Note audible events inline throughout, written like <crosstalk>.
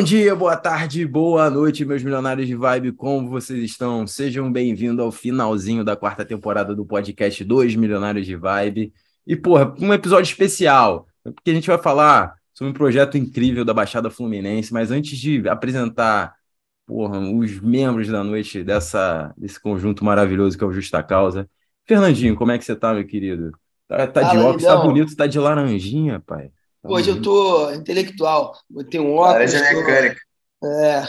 Bom dia, boa tarde, boa noite, meus milionários de vibe, como vocês estão? Sejam bem-vindos ao finalzinho da quarta temporada do podcast Dois Milionários de Vibe. E, porra, um episódio especial, porque a gente vai falar sobre um projeto incrível da Baixada Fluminense, mas antes de apresentar, porra, os membros da noite dessa, desse conjunto maravilhoso que é o Justa Causa, Fernandinho, como é que você tá, meu querido? Tá, tá de óculos, tá bonito, tá de laranjinha, pai. Hoje eu tô intelectual. Botei um óculos. Laranja tô... mecânica. É.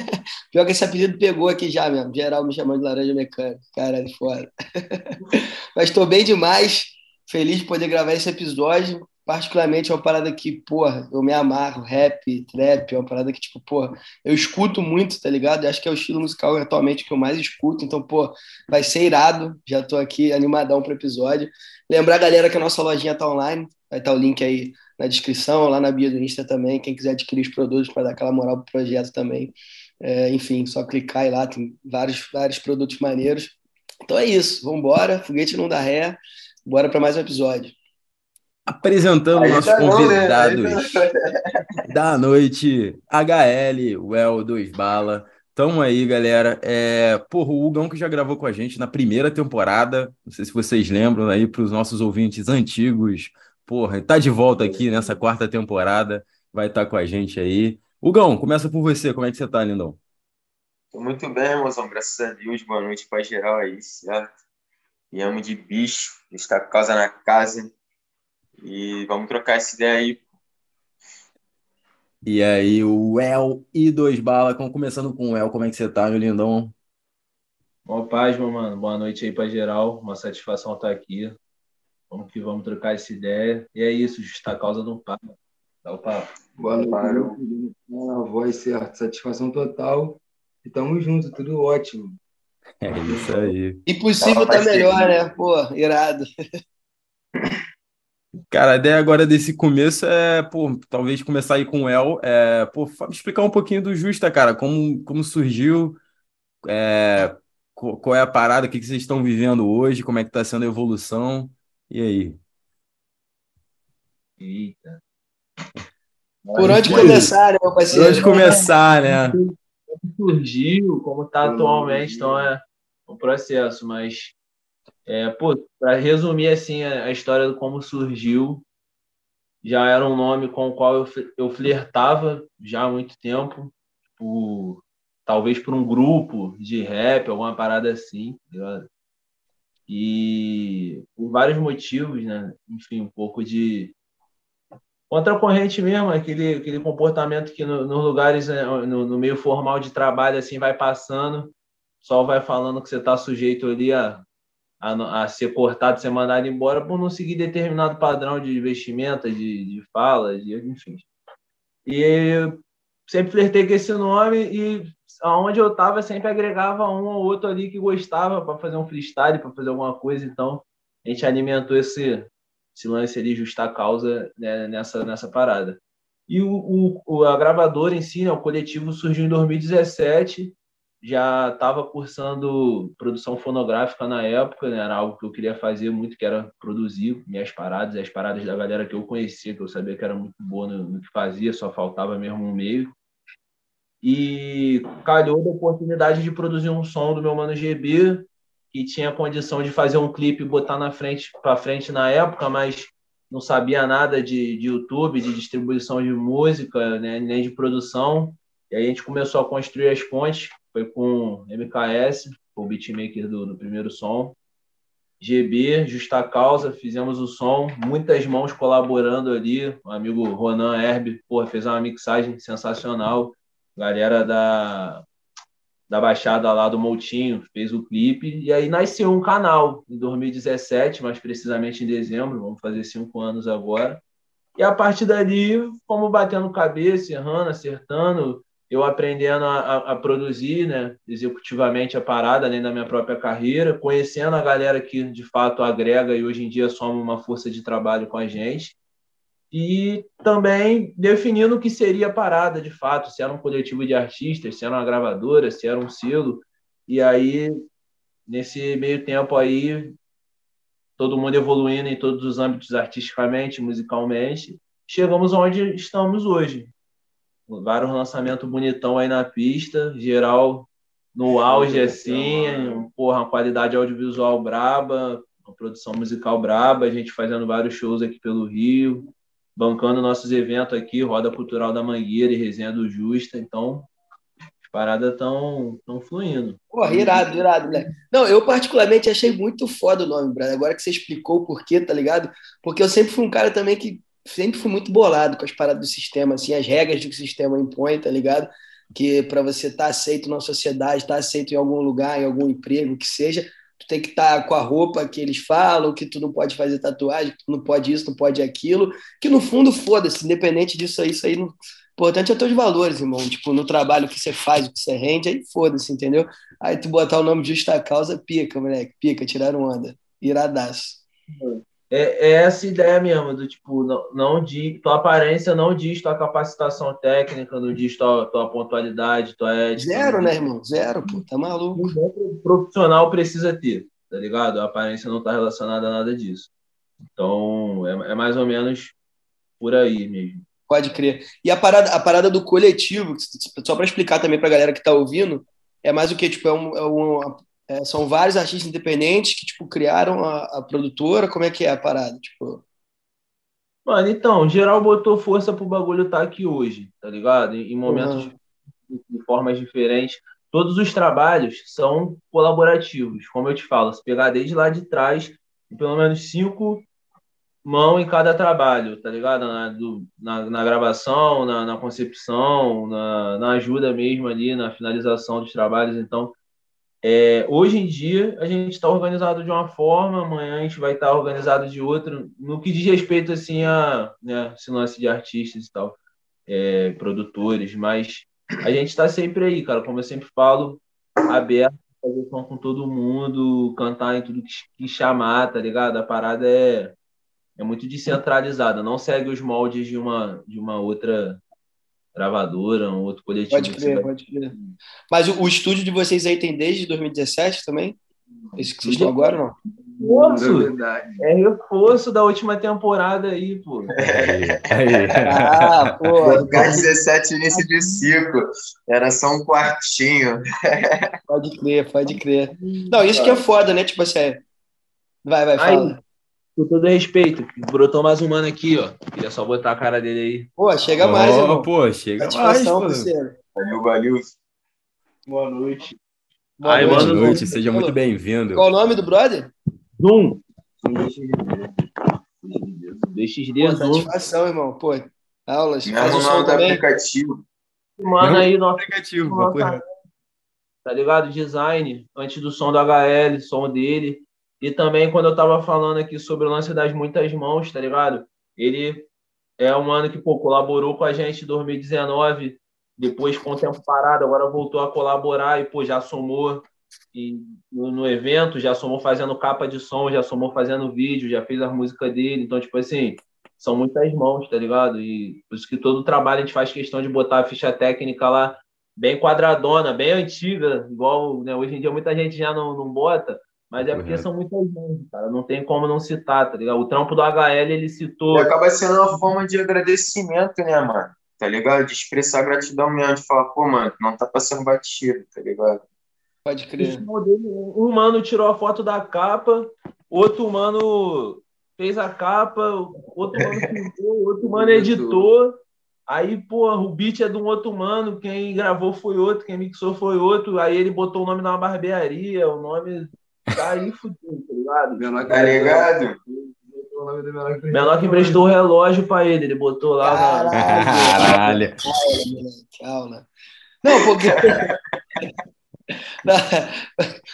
<laughs> Pior que esse apelido pegou aqui já mesmo. Geral me chamando de laranja mecânica. Cara, de fora. <laughs> Mas estou bem demais. Feliz de poder gravar esse episódio. Particularmente é uma parada que, porra, eu me amarro. Rap, trap, é uma parada que, tipo, porra, eu escuto muito, tá ligado? Eu acho que é o estilo musical atualmente que eu mais escuto. Então, pô, vai ser irado. Já tô aqui animadão pro episódio. Lembrar, galera, que a nossa lojinha tá online. Vai estar tá o link aí na descrição, lá na bio do Insta também. Quem quiser adquirir os produtos para dar aquela moral pro projeto também. É, enfim, só clicar aí lá, tem vários, vários produtos maneiros. Então é isso, vamos embora. Foguete não dá ré. Bora para mais um episódio. Apresentando nossos tá convidados não, né? <laughs> da noite, HL, Well, Dois Bala. Tamo aí, galera. É, porra, o Hugão que já gravou com a gente na primeira temporada. Não sei se vocês lembram aí para os nossos ouvintes antigos Porra, tá de volta aqui nessa quarta temporada, vai estar tá com a gente aí. Hugão, começa por você, como é que você tá, lindão? Tô muito bem, irmãozão, graças a Deus, boa noite pra geral aí, certo? E amo de bicho, está com casa na casa e vamos trocar essa ideia aí. E aí, o El e Dois Bala, começando com o El, como é que você tá, meu lindão? Boa paz, meu mano, boa noite aí pra geral, uma satisfação estar aqui. Vamos que vamos trocar essa ideia. E é isso, justa causa não para. Dá o papo. Boa noite. A voz certo. Satisfação total. E tamo junto, tudo ótimo. É isso aí. Impossível tá melhor, né? Pô, irado. Cara, a ideia agora desse começo é, pô, talvez começar aí com o El. É, pô, explicar um pouquinho do Justa, cara, como, como surgiu, é, qual é a parada, o que, que vocês estão vivendo hoje, como é que tá sendo a evolução. E aí? Eita. Por onde começar, né, meu parceiro? Por onde começar, né? Como surgiu, como está atualmente, então é um processo, mas é, para resumir assim a, história de como surgiu, já era um nome com o qual eu, eu flertava já há muito tempo, por, talvez por um grupo de rap, alguma parada assim, tá e por vários motivos, né? Enfim, um pouco de contra a corrente mesmo, aquele, aquele comportamento que no, nos lugares, né, no, no, meio formal de trabalho, assim, vai passando, só vai falando que você está sujeito ali a, a, a, ser cortado, ser mandado embora por não seguir determinado padrão de vestimenta, de, de fala, de, enfim. E sempre flertei com esse nome e aonde eu estava sempre agregava um ou outro ali que gostava para fazer um freestyle, para fazer alguma coisa. Então a gente alimentou esse, esse lance ali, justa causa né, nessa, nessa parada. E o, o, a gravadora em si, né, o coletivo surgiu em 2017, já estava cursando produção fonográfica na época, né, era algo que eu queria fazer muito, que era produzir minhas paradas, as paradas da galera que eu conhecia, que eu sabia que era muito boa no, no que fazia, só faltava mesmo um meio. E calhou da oportunidade de produzir um som do meu mano GB, que tinha condição de fazer um clipe e botar na frente para frente na época, mas não sabia nada de, de YouTube, de distribuição de música, né, nem de produção. E aí a gente começou a construir as pontes, foi com MKS, o beatmaker do, do primeiro som, GB, Justa Causa, fizemos o som, muitas mãos colaborando ali, o amigo Ronan Herb, porra, fez uma mixagem sensacional, galera da, da Baixada lá do Moutinho fez o clipe, e aí nasceu um canal em 2017, mais precisamente em dezembro, vamos fazer cinco anos agora. E a partir dali, fomos batendo cabeça, errando, acertando, eu aprendendo a, a, produzir né, executivamente a parada, além da minha própria carreira, conhecendo a galera que de fato agrega e hoje em dia soma uma força de trabalho com a gente e também definindo o que seria a parada de fato, se era um coletivo de artistas, se era uma gravadora, se era um selo. E aí, nesse meio tempo aí, todo mundo evoluindo em todos os âmbitos artisticamente, musicalmente, chegamos onde estamos hoje. Vários lançamentos bonitão aí na pista, geral no auge assim, porra, uma qualidade audiovisual braba, uma produção musical braba, a gente fazendo vários shows aqui pelo Rio, bancando nossos eventos aqui, Roda Cultural da Mangueira e Resenha do Justa, então as paradas estão tão fluindo. Porra, irado, irado, né? Não, eu particularmente achei muito foda o nome, brother. Agora que você explicou o porquê, tá ligado? Porque eu sempre fui um cara também que sempre fui muito bolado com as paradas do sistema, assim, as regras que o sistema impõe, tá ligado? Que para você estar tá aceito na sociedade, estar tá aceito em algum lugar, em algum emprego, que seja, tu tem que estar tá com a roupa que eles falam, que tu não pode fazer tatuagem, que tu não pode isso, não pode aquilo, que no fundo, foda-se, independente disso aí, isso aí não... importante é teus valores, irmão, tipo, no trabalho que você faz, o que você rende, aí foda-se, entendeu? Aí tu botar o nome de justa causa, pica, moleque, pica, tiraram onda, iradaço. É, é, essa ideia mesmo, do tipo, não, não diz, tua aparência não diz tua capacitação técnica, não diz tua, tua pontualidade, tua ética. Zero, né, irmão? Zero, pô, tá maluco. O profissional precisa ter, tá ligado? A aparência não tá relacionada a nada disso. Então, é, é mais ou menos por aí mesmo. Pode crer. E a parada, a parada do coletivo, só para explicar também para a galera que está ouvindo, é mais o que? Tipo, é, um, é um, é, são vários artistas independentes que, tipo, criaram a, a, produtora? Como é que é a parada? Tipo... Mano, então, geral botou força pro bagulho estar tá aqui hoje, tá ligado? Em, em momentos uhum. de, de, formas diferentes. Todos os trabalhos são colaborativos, como eu te falo. Se pegar desde lá de trás, pelo menos cinco mão em cada trabalho, tá ligado? Na, do, na, na gravação, na, na concepção, na, na ajuda mesmo ali, na finalização dos trabalhos. Então, é, hoje em dia, a gente está organizado de uma forma, amanhã a gente vai estar tá organizado de outra, no que diz respeito assim, a né, esse lance de artistas e tal, é, produtores, mas a gente está sempre aí, cara, como eu sempre falo, aberto, fazer som com todo mundo, cantar em tudo que, chamar, tá ligado? A parada é, é muito descentralizada, não segue os moldes de uma, de uma outra gravadora, um outro coletivo. Pode crer, pode crer. Mas o, o, estúdio de vocês aí tem desde 2017 também? Esse que vocês estão agora, não? Reforço. É reforço da última temporada aí, pô. É, é. ah, pô. <laughs> 17 início de ciclo. Era só um quartinho. Pode crer, pode crer. Não, isso que é foda, né? Tipo assim, vai, vai, fala. Aí, com todo respeito, brotou mais um mano aqui, ó. Queria só botar a cara dele aí. Pô, chega mais, irmão. Pô, chega mais, pô. Valeu, valeu. Boa noite. Boa Ai, noite, noite. seja muito bem-vindo. Qual o nome do brother? Zoom. DXD, Pô, satisfação, irmão. Pô, aulas. Me faz o som também. aplicativo. Mano aí, nosso aplicativo. Nossa, tá ligado? Design, antes do som do HL, som dele. E também, quando eu tava falando aqui sobre o lance das muitas mãos, tá ligado? Ele é um ano que pô, colaborou com a gente em 2019, depois com o tempo parado, agora voltou a colaborar e pô, já somou no, evento, já somou fazendo capa de som, já somou fazendo vídeo, já fez as músicas dele. Então, tipo assim, são muitas mãos, tá ligado? E por isso que todo o trabalho a gente faz questão de botar a ficha técnica lá bem quadradona, bem antiga, igual né, hoje em dia muita gente já não, não bota. Mas é porque são muitas mãos, cara. Não tem como não citar, tá ligado? O trampo do HL, ele citou. E acaba sendo uma forma de agradecimento, né, mano? Tá ligado? De expressar gratidão mesmo, de falar, pô, mano, não tá passando batido, tá ligado? Pode crer. Um mano tirou a foto da capa, outro mano fez a capa, outro mano <laughs> pintou, outro mano editou. Aí, pô, o beat é de um outro mano, quem gravou foi outro, quem mixou foi outro. Aí ele botou o nome na barbearia, o nome tá aí fudido, tá ligado? Menor tá ligado? Menor que emprestou o relógio pra ele, ele botou lá Caralho. Caralho. Calma. Não, porque. <laughs>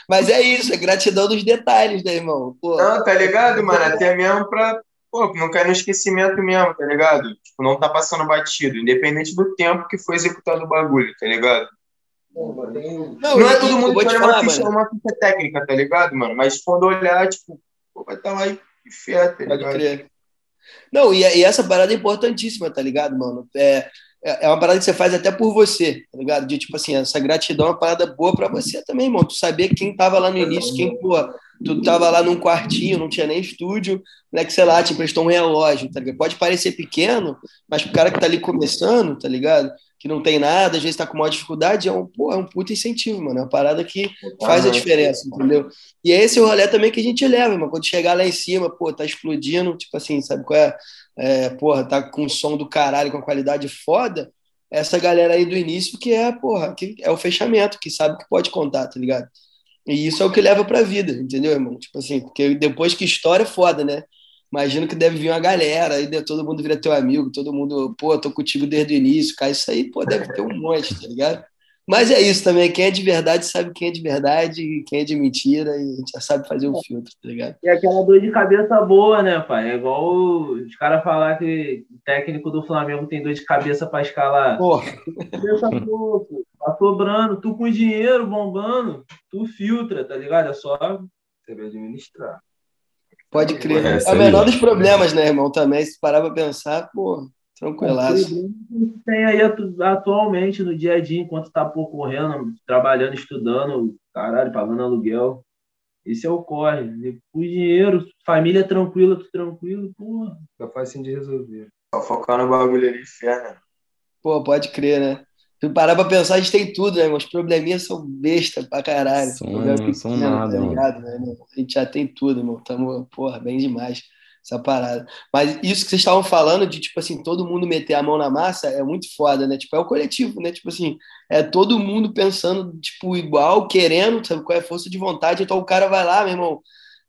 Mas é isso, é gratidão dos detalhes, né, irmão? Pô. Não, tá ligado, mano? Até mesmo pra. Pô, não cair no esquecimento mesmo, tá ligado? Tipo, não tá passando batido, independente do tempo que foi executado o bagulho, tá ligado? Não, não é todo mundo que olha uma, ficha, uma ficha técnica, tá ligado, mano? Mas quando olhar, tipo, pô, vai estar tá lá e fé, tá ligado? Pode crer. Não, e, e, essa parada é importantíssima, tá ligado, mano? É, é, é uma parada que você faz até por você, tá ligado? De tipo assim, essa gratidão é uma parada boa pra você também, irmão. Tu saber quem tava lá no início, quem, pô, tu tava lá num quartinho, não tinha nem estúdio, né, que sei lá, te emprestou um relógio, tá ligado? Pode parecer pequeno, mas pro cara que tá ali começando, tá ligado? Que não tem nada, às vezes está com maior dificuldade, é um, pô, é um puta incentivo, mano. É uma parada que faz a diferença, entendeu? E é esse o rolê também que a gente leva, mano. Quando chegar lá em cima, pô, tá explodindo, tipo assim, sabe qual é? é porra, tá com som do caralho, com qualidade foda. Essa galera aí do início que é, porra, que é o fechamento, que sabe que pode contar, tá ligado? E isso é o que leva pra vida, entendeu, irmão? Tipo assim, porque depois que história é foda, né? Imagino que deve vir uma galera, aí todo mundo vira teu amigo, todo mundo, pô, tô contigo desde o início, cara, isso aí, pô, deve ter um monte, tá ligado? Mas é isso também, quem é de verdade sabe quem é de verdade e quem é de mentira, e a gente já sabe fazer o um filtro, tá ligado? E aquela dor de cabeça boa, né, pai? É igual os caras falar que o técnico do Flamengo tem dor de cabeça para escalar. Porra. Cabeça pouco, tá sobrando, tu com dinheiro bombando, tu filtra, tá ligado? É só saber administrar. Pode crer. É, é o menor dos problemas, né, irmão? Também, se parar pra pensar, pô, tranquilaço. Tem aí atualmente no dia a dia, enquanto tá por correndo, trabalhando, estudando, caralho, pagando aluguel. Esse é o corre. O dinheiro, família tranquila, tudo tranquilo, porra. Fica fácil de resolver. Só focar no bagulho ali, fé, né? Pô, pode crer, né? Se parar pra pensar, a gente tem tudo, né? Os probleminhas são besta pra caralho. São, não são nada, tá ligado, né, A gente já tem tudo, irmão. Tamo, porra, bem demais essa parada. Mas isso que vocês estavam falando de, tipo assim, todo mundo meter a mão na massa é muito foda, né? Tipo, é o coletivo, né? Tipo assim, é todo mundo pensando, tipo, igual, querendo, sabe qual é a força de vontade. Então o cara vai lá, meu irmão,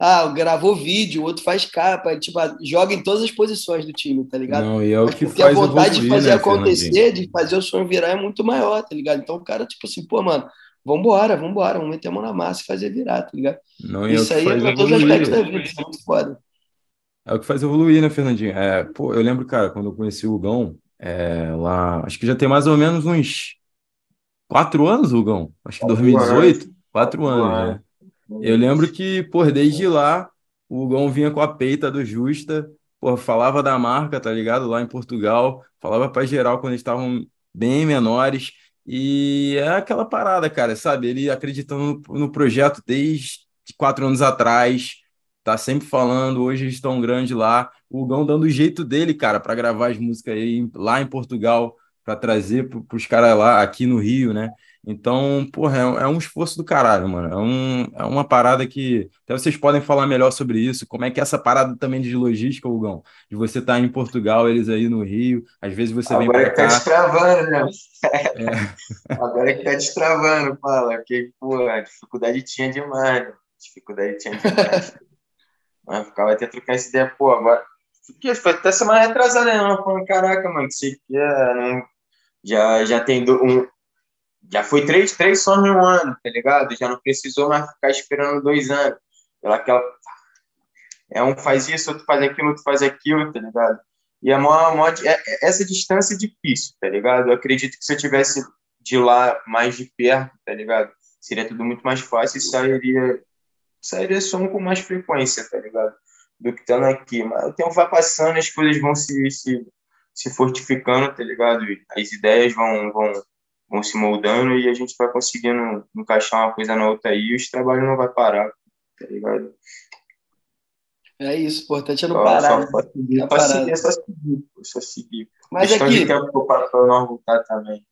ah, gravou vídeo, o outro faz capa, tipo, joga em todas as posições do time, tá ligado? Não, e é o Mas que faz a vontade evoluir, de fazer né, acontecer, de fazer o sonho virar é muito maior, tá ligado? Então o cara, tipo assim, pô, mano, vambora, vambora, vamos meter a mão na massa e fazer virar, tá ligado? Não, e Isso é aí é pra todos os aspectos da vida, isso é muito foda. É o que faz evoluir, né, Fernandinho? É, pô, eu lembro, cara, quando eu conheci o Hugão, é, lá, acho que já tem mais ou menos uns quatro anos, Hugão. Acho que 2018, quatro anos, né? Eu lembro que, pô, desde lá, o Hugão vinha com a peita do Justa, pô, falava da marca, tá ligado? Lá em Portugal, falava pra geral quando eles estavam bem menores. E é aquela parada, cara, sabe? Ele acreditando no, projeto desde quatro anos atrás, tá sempre falando, hoje eles estão grande lá. O Hugão dando o jeito dele, cara, para gravar as músicas aí lá em Portugal, para trazer para os caras lá aqui no Rio, né? Então, porra, é, é um esforço do caralho, mano. É, um, é uma parada que. Até vocês podem falar melhor sobre isso. Como é que é essa parada também de logística, Hugão? De você estar em Portugal, eles aí no Rio. Às vezes você vem Agora para que tá cá. destravando, né? É, <laughs> Agora que tá destravando, fala. Porque, pô, a dificuldade tinha demais. né? Dificuldade tinha demais. <laughs> Mas ficava até trocar essa ideia, pô, agora. Porque foi até semana retrasada, né? Falando, caraca, mano, que você quer, não... já, já tem do- um. Já foi três, três sons em um ano, tá ligado? Já não precisou mais ficar esperando dois anos. Pela aquela. É um faz isso, outro faz aquilo, outro faz aquilo, tá ligado? E a maior, maior, é- é- essa distância é difícil, tá ligado? Eu acredito que se eu tivesse de lá mais de perto, tá ligado? Seria tudo muito mais fácil e sairia, sairia som com mais frequência, tá ligado? Do que estando aqui. Mas o tempo vai passando, as coisas vão se, se, se fortificando, tá ligado? As ideias vão, vão, vão se moldando e a gente vai conseguindo encaixar uma coisa na outra aí e os trabalhos não vai parar, tá ligado? É isso, o importante é não Só, parar. só, né? só seguir, Tá só seguir, só seguir, pô, só seguir. Mas Questão aqui, de tempo para para nós voltar também.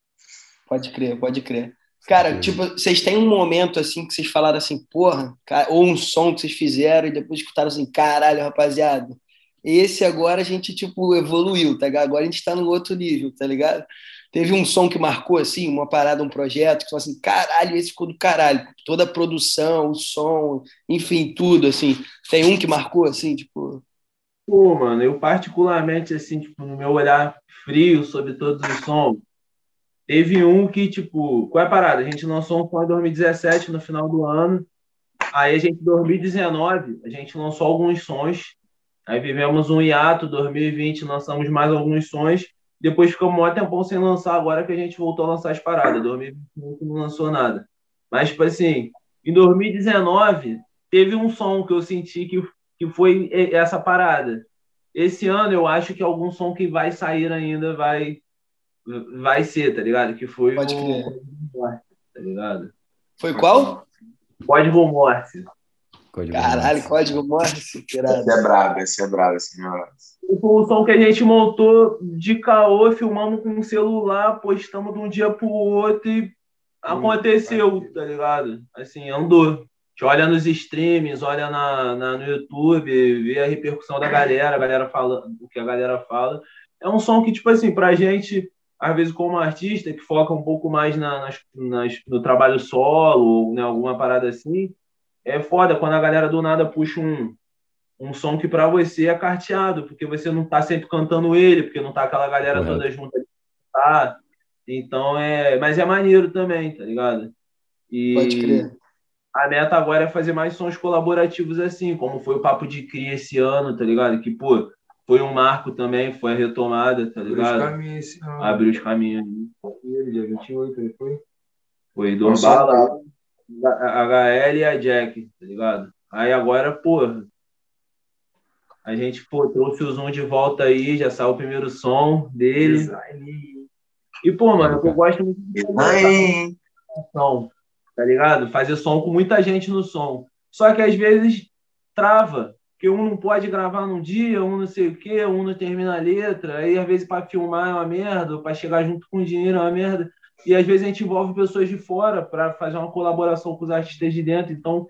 Pode crer, pode crer. Cara, Sim. tipo, vocês têm um momento assim que vocês falaram assim, porra, cara, ou um som que vocês fizeram e depois escutaram assim, caralho, rapaziada. Esse agora a gente, tipo, evoluiu, tá ligado? Agora a gente tá no outro nível, tá ligado? Teve um som que marcou, assim, uma parada, um projeto, que falou assim, caralho, esse ficou do caralho. Toda a produção, o som, enfim, tudo, assim. Tem um que marcou, assim, tipo. Pô, mano, eu particularmente, assim, tipo, no meu olhar frio sobre todos os sons, teve um que, tipo, qual é a parada? A gente lançou um som em 2017, no final do ano. Aí a gente, em 2019, a gente lançou alguns sons. Aí vivemos um hiato, 2020, lançamos mais alguns sons. Depois ficamos um maior tempão sem lançar, agora que a gente voltou a lançar as paradas. 2021 não lançou nada. Mas, tipo assim, em 2019, teve um som que eu senti que que foi e- essa parada. Esse ano eu acho que algum som que vai sair ainda vai vai ser, tá ligado? Que foi Pode o crer. Tá ligado? Foi qual? Código Morte. Código Caralho, Morse. código Morse. Esse é brabo, esse é brabo, esse. Foi um som que a gente montou de caô, filmamos com um celular, postamos de um dia pro outro e aconteceu, tá ligado? Assim, andou. A gente olha nos streams, olha na, na- no YouTube, vê a repercussão da galera, a galera fala o que a galera fala. É um som que, tipo assim, pra gente, às vezes, como artista, que foca um pouco mais na- nas, nas- no trabalho solo, ou né, alguma parada assim, é foda quando a galera do nada puxa um, um som que pra você é carteado, porque você não tá sempre cantando ele, porque não tá aquela galera Correto. toda junta. Tá? Então é. Mas é maneiro também, tá ligado? E Pode crer. a meta agora é fazer mais sons colaborativos assim, como foi o Papo de Cria esse ano, tá ligado? Que, pô, foi um marco também, foi a retomada, tá Por os ligado? caminhos esse ano. Abriu os caminhos. Ele, dia 28, ele foi? Foi Não Dorbala, a HL e a Jack, tá ligado? Aí agora, porra, a gente pô, trouxe o Zoom de volta aí, já saiu o primeiro som dele. E, pô, mano, eu gosto muito de som, tá ligado? Fazer som com muita gente no som. Só que às vezes trava, porque um não pode gravar num dia, um não sei o quê, um não termina a letra, aí às vezes para filmar é uma merda, para chegar junto com o dinheiro é uma merda. E às vezes a gente envolve pessoas de fora para fazer uma colaboração com os artistas de dentro, então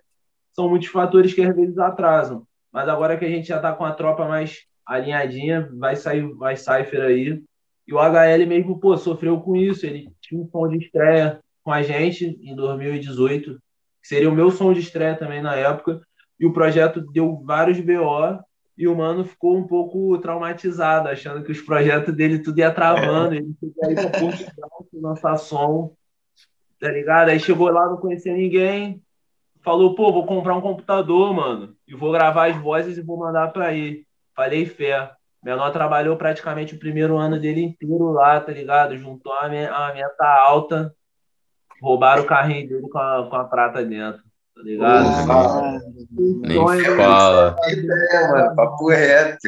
são muitos fatores que às vezes atrasam. Mas agora que a gente já tá com a tropa mais alinhadinha, vai sair vai Cypher aí. E o HL mesmo, pô, sofreu com isso. Ele tinha um som de estreia com a gente em 2018, que seria o meu som de estreia também na época. E o projeto deu vários BO e o mano ficou um pouco traumatizado, achando que os projetos dele tudo ia travando. Ele foi aí pra Portugal lançar som, tá ligado? Aí chegou lá, não conhecia ninguém, falou, pô, vou comprar um computador, mano, e vou gravar as vozes e vou mandar pra aí. Falei fé. Menor trabalhou praticamente o primeiro ano dele inteiro lá, tá ligado? Juntou a, me- a meta alta, roubaram o carrinho dele com a, com a prata dentro, tá ligado? Ah, Nem Sonho, fala. é, mano, papo reto.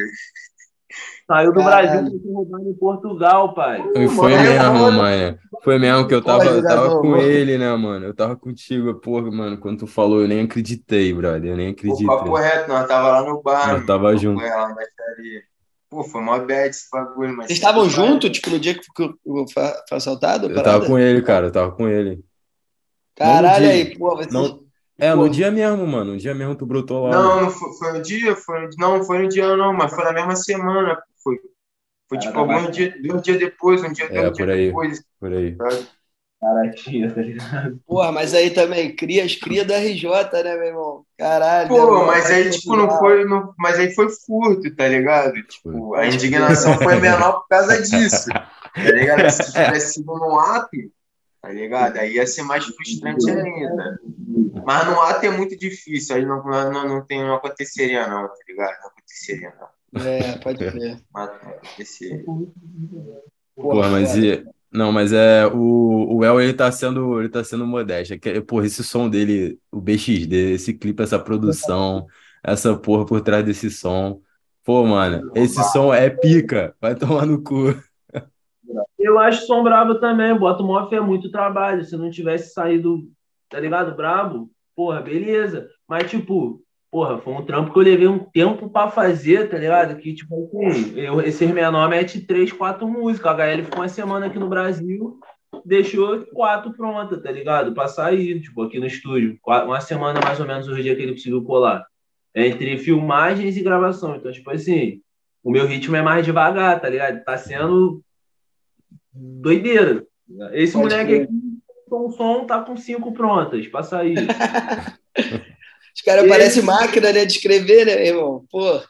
Saiu do Caralho. Brasil e foi roubado em Portugal, pai. E foi Mano, mesmo, mano. mano. Foi mesmo que eu tava, eu tava jogador, com mano. ele, né, mano? Eu tava contigo, porra, mano. Quando tu falou, eu nem acreditei, brother. Eu nem Pô, acreditei. papo reto, nós tava lá no bar. Nós mano. tava junto. Pô, foi mó bad esse bagulho, mas. Vocês estavam juntos, tipo, no dia que foi- assaltado? Eu parada? tava com ele, cara. Eu tava com ele. Caralho, aí, pô, vocês... Não- É, no dia mesmo, mano. No dia mesmo tu brotou lá. Não, não foi, foi no dia, foi, não, foi no dia não, mas foi na mesma semana. Foi, foi tipo alguns dias, dois dias depois, um dia, É, dois por dias aí. depois. Por aí. sabe? Caratinha, tá ligado? Porra, mas aí também, crias, cria da RJ, né, meu irmão? Caralho. Pô, mas aí, tipo, não foi, não, mas aí foi furto, tá ligado? Tipo, a indignação foi menor por causa disso, <laughs> tá ligado? Se tivesse sido no ato, tá ligado? Aí ia ser mais frustrante ainda. Mas no ato é muito difícil, aí não, não, não, tem, não aconteceria não, tá ligado? Não aconteceria não. É, pode crer. Mas não aconteceria. Porra, mas e... Não, mas é o, o El ele tá sendo ele tá sendo modesto. É porra, esse som dele, o BXD, esse clipe, essa produção, essa porra por trás desse som. Pô, mano, esse som é pica. Vai tomar no cu. Eu acho som brabo também. Bota o fé é muito trabalho. Se não tivesse saído, tá ligado? Brabo, porra, beleza. Mas, tipo, porra, foi um trampo que eu levei um tempo pra fazer, tá ligado? Que, tipo, assim, eu, esse menor mete três, quatro músicas. A HL ficou uma semana aqui no Brasil, deixou quatro prontas, tá ligado? Pra sair, tipo, aqui no estúdio. Uma semana mais ou menos o dia que ele conseguiu colar. Entre filmagens e gravação. Então, tipo assim, o meu ritmo é mais devagar, tá ligado? Tá sendo doideira. Esse Pode moleque crer. aqui, com o som, tá com cinco prontas pra sair. <laughs> Os caras parecem máquina, né, de escrever, né, irmão? Pô,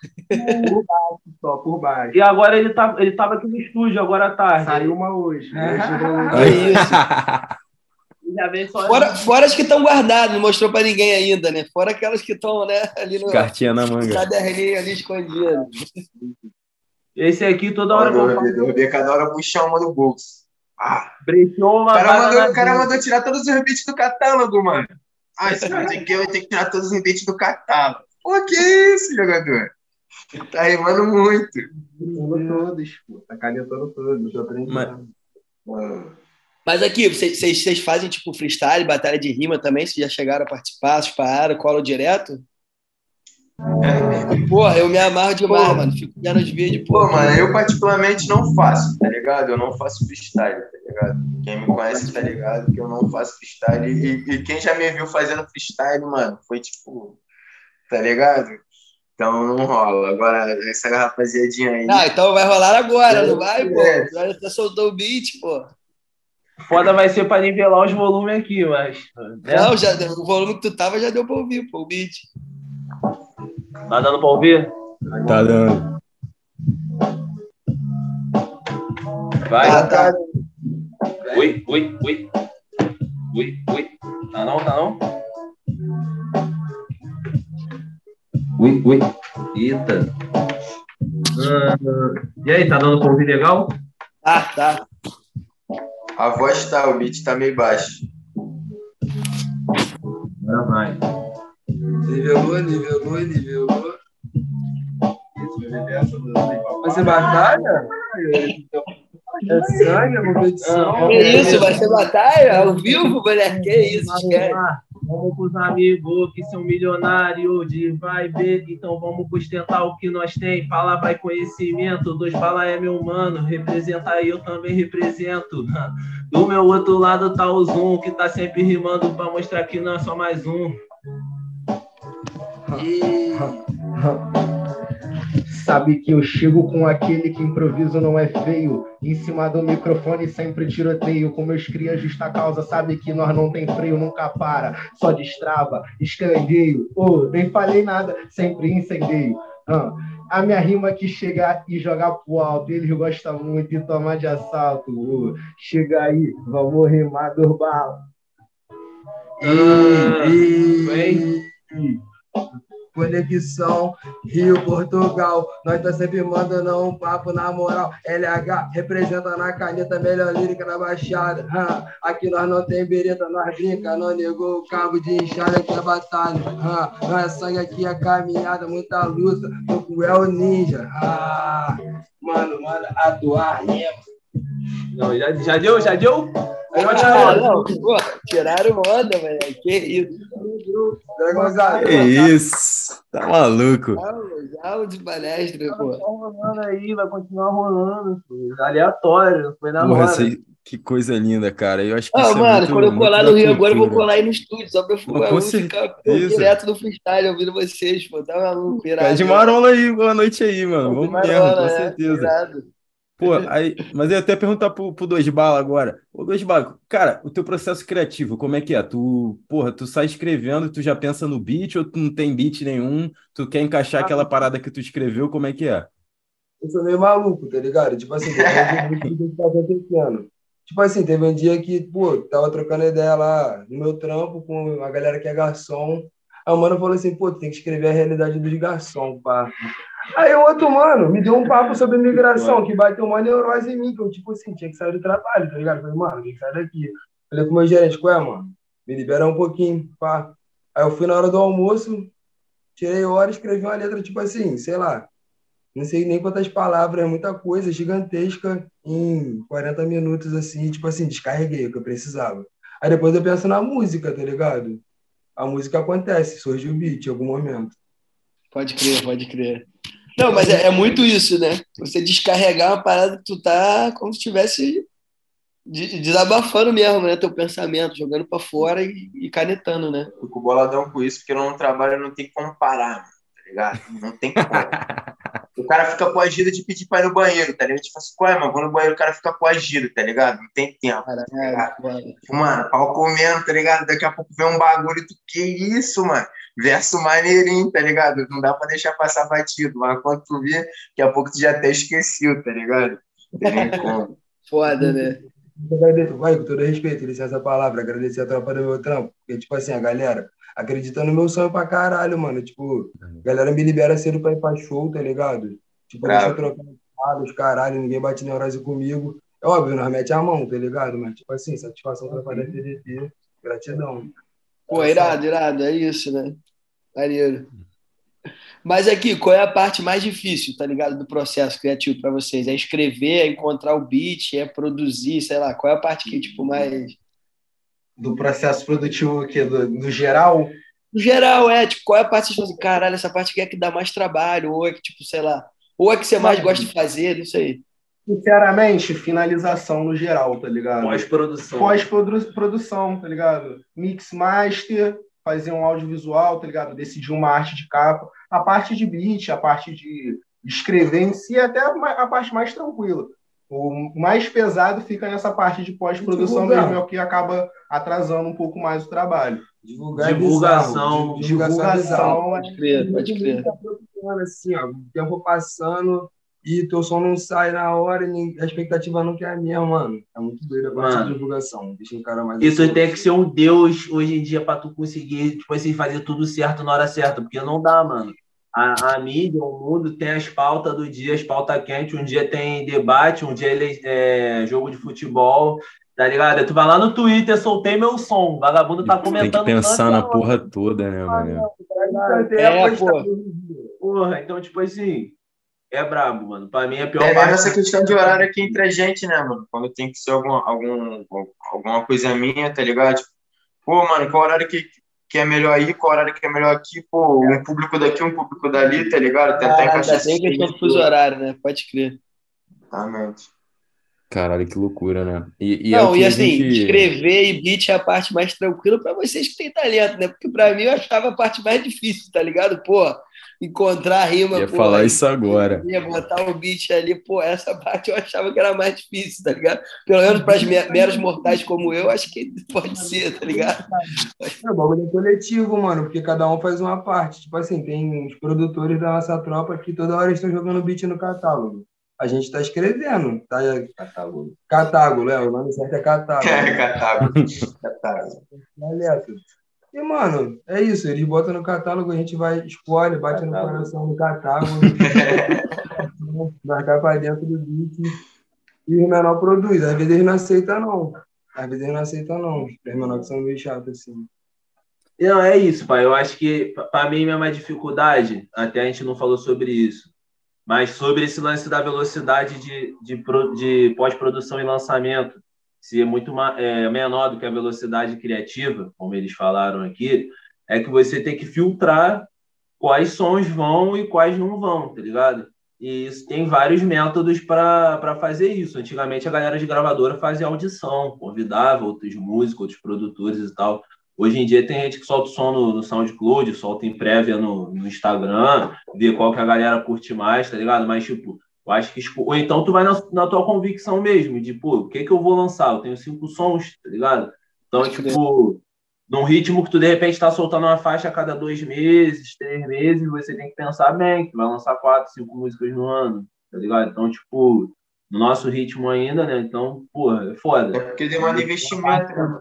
Só por baixo. E agora ele, tá, ele tava aqui no estúdio, agora à tarde. Saiu uma hoje. É. Um- que isso. <laughs> Só Fora, fora as que estão guardadas, não mostrou pra ninguém ainda, né? Fora aquelas que estão, né, ali no Cartinha na manga. caderninho ali escondido. <laughs> Esse aqui, toda hora que eu cada hora puxar uma no bolso. Ah, brechou o uma cara, mandou, o cara mandou tirar todos os beats do catálogo, mano. Ah, esse cara aqui vai ter que tirar todos os beats do catálogo. Pô, que isso, jogador? Tá rimando muito. Rimando todos, pô. Tá canetando todos. Eu aprendi. Mas- Mas aqui, vocês, vocês, vocês fazem tipo freestyle, batalha de rima também? Vocês já chegaram a participar? Vocês pararam, colam direto? Porra, eu me amarro demais, Pô, mano. Fico vendo os vídeos, pô. Pô, mano, eu particularmente não faço, tá ligado? Eu não faço freestyle, tá ligado? Quem me conhece tá ligado que eu não faço freestyle. E, e quem já me viu fazendo freestyle, mano, foi tipo. Tá ligado? Então não rola. Agora, essa rapaziadinha aí. Ah, então vai rolar agora, não vai, pô? Já até soltou o beat, pô. Foda vai ser para nivelar os volumes aqui, mas. Né? Não, já, o volume que tu tava já deu para ouvir, pô, o beat. Tá dando para ouvir? Tá dando. Vai. Ah, tá. Oi, oi, oi. Oi, oi. Tá não, tá não? Ui, ui. Eita. Uh, e aí, tá dando pra ouvir legal? Ah, tá. A voz tá, o beat tá meio baixo. Agora vai. Nivelou, nivelou, nivelou. Vai ser batalha? É sangue, é competição. Que isso, vai ser batalha? Ao vivo, mulher? Que isso, esquece. Vamos com os amigos que são milionários de vibe, então vamos sustentar o que nós tem. Fala vai conhecimento, dois bala é meu mano, representa aí, eu também represento. <laughs> Do meu outro lado tá o Zoom, que tá sempre rimando pra mostrar que não é só mais um. E... <laughs> Sabe que eu chego com aquele que improviso não é feio. Em cima do microfone sempre tiroteio. Com meus cria justa causa, sabe que nós não tem freio, nunca para. Só destrava, escangueio. Oh, nem falei nada, sempre incendeio. Ah, a minha rima que chegar e jogar pro alto, eles gostam muito de tomar de assalto. Oh, chega aí, vamos rimar do bala. Ah, e, e, Conexão Rio, Portugal. Nós tá sempre mandando um papo na moral. LH representa na caneta, melhor lírica na baixada. aqui nós não tem bereta, nós brinca. Não negou o cabo de enxada que é batalha. não é sangue aqui, é caminhada, muita luta. Tô com o Ninja. mano, mano, atuar rima. Não, já, já deu? Já deu? Ah, não, pô, tiraram onda, velho. Que isso? Que isso? Tá maluco? Aula de palestra, pô. Tá rolando aí, vai continuar rolando. Aleatório, não foi na Porra, hora. Que coisa linda, cara. Eu acho que ah, isso mano, é muito, quando eu colar no Rio agora, eu vou colar aí no estúdio, só pra eu, eu ficar direto no freestyle, ouvindo vocês, pô. Tá maluco, irado. Pede marola aí, boa noite aí, mano. Vamos mesmo, com é, certeza. Irado. Pô, aí, mas eu ia até perguntar pro, pro Dois Bala agora. Ô, Dois Bala, cara, o teu processo criativo, como é que é? Tu, porra, tu sai escrevendo, tu já pensa no beat ou tu não tem beat nenhum? Tu quer encaixar ah, aquela parada que tu escreveu, como é que é? Eu sou meio maluco, tá ligado? Tipo assim, tá acontecendo. <laughs> Tipo assim, teve um dia que, pô, tava trocando ideia lá no meu trampo com a galera que é garçom. O mano falou assim, pô, tu tem que escrever a realidade dos garçom, pá. Aí o outro, mano, me deu um papo sobre migração, que vai ter uma neurose em mim, que eu, tipo assim, tinha que sair do trabalho, tá ligado? Falei, mano, tem que sair daqui. Falei pro meu gerente, ué, mano, me libera um pouquinho, pá. Aí eu fui na hora do almoço, tirei hora e escrevi uma letra, tipo assim, sei lá, não sei nem quantas palavras, é muita coisa, gigantesca, em 40 minutos, assim, tipo assim, descarreguei o que eu precisava. Aí depois eu penso na música, tá ligado? A música acontece, surge o beat em algum momento. Pode crer, pode crer. Não, mas é, é, muito isso, né? Você descarregar uma parada que tu tá como se estivesse desabafando mesmo, né? Teu pensamento, jogando para fora e, e, canetando, né? Fico boladão com isso, porque eu não trabalho, não tem como parar, tá ligado? Não tem como. <laughs> o cara fica coagido de pedir pra ir no banheiro, tá ligado? A gente fala assim, qual é, mano? Vou no banheiro, o cara fica coagido, tá ligado? Não tem tempo. Tá ligado? Mano, pau comendo, tá ligado? Daqui a pouco vem um bagulho, tu, que isso, mano? Verso maneirinho, tá ligado? Não dá pra deixar passar batido, mas quando tu vê, daqui a pouco tu já até esqueceu, tá ligado? <laughs> Foda, né? Vai, com todo respeito, licença a palavra, agradecer a tropa do meu trampo, porque, tipo assim, a galera acredita no meu sonho pra caralho, mano, tipo, a galera me libera cedo pra ir pra show, tá ligado? Tipo, deixa eu trocar os caralho, ninguém bate neurose comigo. É óbvio, nós mete a mão, tá ligado? Mas, tipo assim, satisfação pra fazer TDT, gratidão. Pô, irado, irado, é isso, né? Maneiro. Mas aqui, qual é a parte mais difícil, tá ligado, do processo criativo para vocês? É escrever, é encontrar o beat, é produzir, sei lá, qual é a parte que, tipo, mais... Do processo produtivo aqui, do, do geral? No geral, é, tipo, qual é a parte que você fala assim, caralho, essa parte aqui é que dá mais trabalho, ou é que, tipo, sei lá, ou é que você mais gosta de fazer, não sei. Sinceramente, finalização no geral, tá ligado? Pós-produção. Pós-produção, tá ligado? Mix master, fazer um audiovisual, tá ligado? Decidir uma arte de capa. A parte de beat, a parte de escrever em si, é até a parte mais tranquila. O mais pesado fica nessa parte de pós-produção mesmo, é o que acaba atrasando um pouco mais o trabalho. Divulgar é divulgação. É divulgação, pode crer, pode crer. Assim, ó, o tempo passando e teu som não sai na hora e a expectativa não quer a minha, mano. É muito doido a parte de divulgação. Deixa o cara mais. Isso assim. tem que ser um deus hoje em dia para tu conseguir, tipo assim, fazer tudo certo na hora certa, porque não dá, mano a, a mídia, o mundo tem as pautas do dia, as pautas quentes. Um dia tem debate, um dia ele, é jogo de futebol, tá ligado? Tu vai lá no Twitter, soltei meu som, o vagabundo tá comentando. Tem que pensar na porra toda, né, mano? É, porra. porra, então, tipo assim, é brabo, mano. Pra mim é pior é, parte. essa questão de horário aqui entre a gente, né, mano? Quando tem que ser algum, algum, alguma coisa minha, tá ligado? Tipo, pô, mano, qual horário que, que é melhor aí, qual horário que é melhor aqui, pô, um público daqui, um público dali, tá ligado? Tentar ah, encaixar tem questão do fuso horário, né? Pode crer. Exatamente. Caralho, que loucura, né? E, e é Não, é e assim, gente... escrever e beat é a parte mais tranquila para vocês que têm talento, né? Porque para mim eu achava a parte mais difícil, tá ligado? Pô, encontrar a rima. Ia pô, falar isso agora. Ia botar o beat ali, pô, essa parte eu achava que era mais difícil, tá ligado? Pelo menos para as meros mortais como eu, acho que pode ser, tá ligado? É, o bagulho é coletivo, mano, porque cada um faz uma parte. Tipo assim, tem os produtores da nossa tropa que toda hora estão jogando beat no catálogo. A gente está escrevendo, tá? Catálogo. Catálogo, Léo, o nome certo é catálogo. <laughs> É, catálogo. catálogo. E, mano, é isso. Eles botam no catálogo, a gente vai, escolhe, bate no coração no catálogo, <laughs> marcar para dentro do beat e o menor produz. Às vezes eles não aceitam, não. Às vezes eles não aceitam, não. Os menores são meio chatos, assim. Não, é isso, pai. Eu acho que, para mim, a minha dificuldade, até a gente não falou sobre isso, mas sobre esse lance da velocidade de, de, de pós-produção e lançamento se é muito é, menor do que a velocidade criativa, como eles falaram aqui, é que você tem que filtrar quais sons vão e quais não vão, tá ligado? E isso, tem vários métodos para fazer isso. Antigamente a galera de gravadora fazia audição, convidava outros músicos, outros produtores e tal. Hoje em dia tem gente que solta o som no, no SoundCloud, solta em prévia no, no Instagram, vê qual que a galera curte mais, tá ligado? Mas, tipo, eu acho que. Ou então tu vai na, na tua convicção mesmo, de, pô, o que que eu vou lançar? Eu tenho cinco sons, tá ligado? Então, acho tipo, num ritmo que tu de repente tá soltando uma faixa a cada dois meses, três meses, você tem que pensar bem, que vai lançar quatro, cinco músicas no ano, tá ligado? Então, tipo, no nosso ritmo ainda, né? Então, porra, é foda. É porque demanda investimento, né?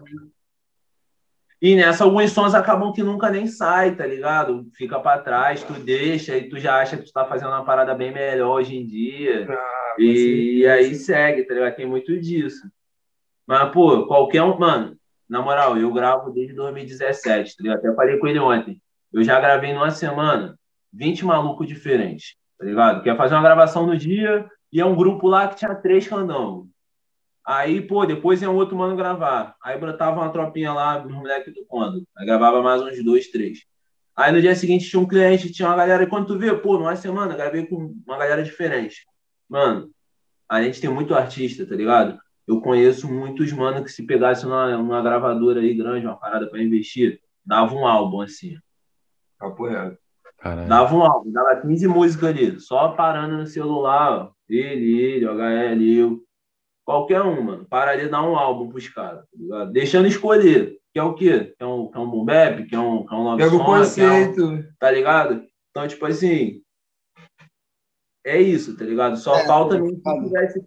E nessa, alguns sons acabam que nunca nem sai, tá ligado? Fica para trás, tu deixa e tu já acha que tu tá fazendo uma parada bem melhor hoje em dia. Ah, e, e aí segue, tá ligado? Tem muito disso. Mas, pô, qualquer um. Mano, na moral, eu gravo desde 2017, tá ligado? Até falei com ele ontem. Eu já gravei numa semana 20 malucos diferentes, tá ligado? Quer fazer uma gravação no dia e é um grupo lá que tinha três candangos. Aí, pô, depois ia um outro mano gravar. Aí brotava uma tropinha lá, os moleques do quando. Aí gravava mais uns dois, três. Aí no dia seguinte tinha um cliente, tinha uma galera. E quando tu vê, pô, numa semana, gravei com uma galera diferente. Mano, a gente tem muito artista, tá ligado? Eu conheço muitos mano que se pegasse numa, numa gravadora aí grande, uma parada pra investir, dava um álbum assim. Papo reto. Dava um álbum, dava 15 músicas ali, só parando no celular, ó. Ele, ele, HL, eu Qualquer um, mano. Para ali dar um álbum pros caras, tá Deixando escolher. Que é o quê? Que é um, que é um boom bap, que é um, que é um love Pega o conceito. É um, tá ligado? Então, tipo assim, é isso, tá ligado? Só é, falta é, se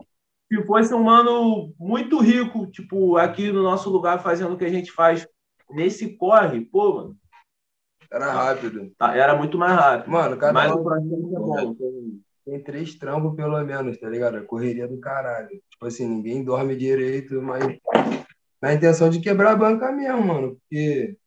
se fosse um mano muito rico, tipo, aqui no nosso lugar, fazendo o que a gente faz nesse corre, pô, mano. Era rápido. Tá, era muito mais rápido. Mano, cada Mas o projeto é bom tem três trampos pelo menos, tá ligado? A correria do caralho. Tipo assim, ninguém dorme direito, mas na intenção de quebrar a banca mesmo, mano. Porque,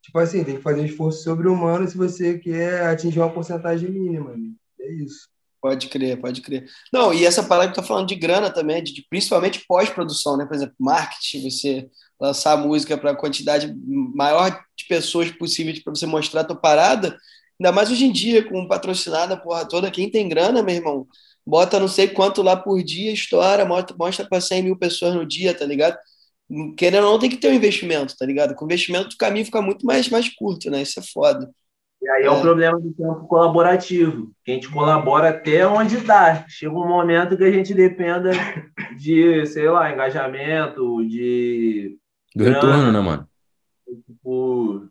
tipo assim, tem que fazer um esforço sobre-humano se você quer atingir uma porcentagem mínima. Né? É isso. Pode crer, pode crer. Não, e essa palavra que tá falando de grana também, de, de principalmente pós-produção, né? Por exemplo, marketing, você lançar música para a quantidade maior de pessoas possível para você mostrar a tua parada, ainda mais hoje em dia, com patrocinada, porra toda, quem tem grana, meu irmão, bota não sei quanto lá por dia, estoura, mostra, mostra para 100 mil pessoas no dia, tá ligado? Querendo ou não, tem que ter um investimento, tá ligado? Com investimento o caminho fica muito mais, mais curto, né? Isso é foda. E aí é, é o problema do tempo colaborativo, que a gente colabora até onde dá. Chega um momento que a gente dependa de, sei lá, engajamento, de. Do grana, retorno, né, mano? Tipo,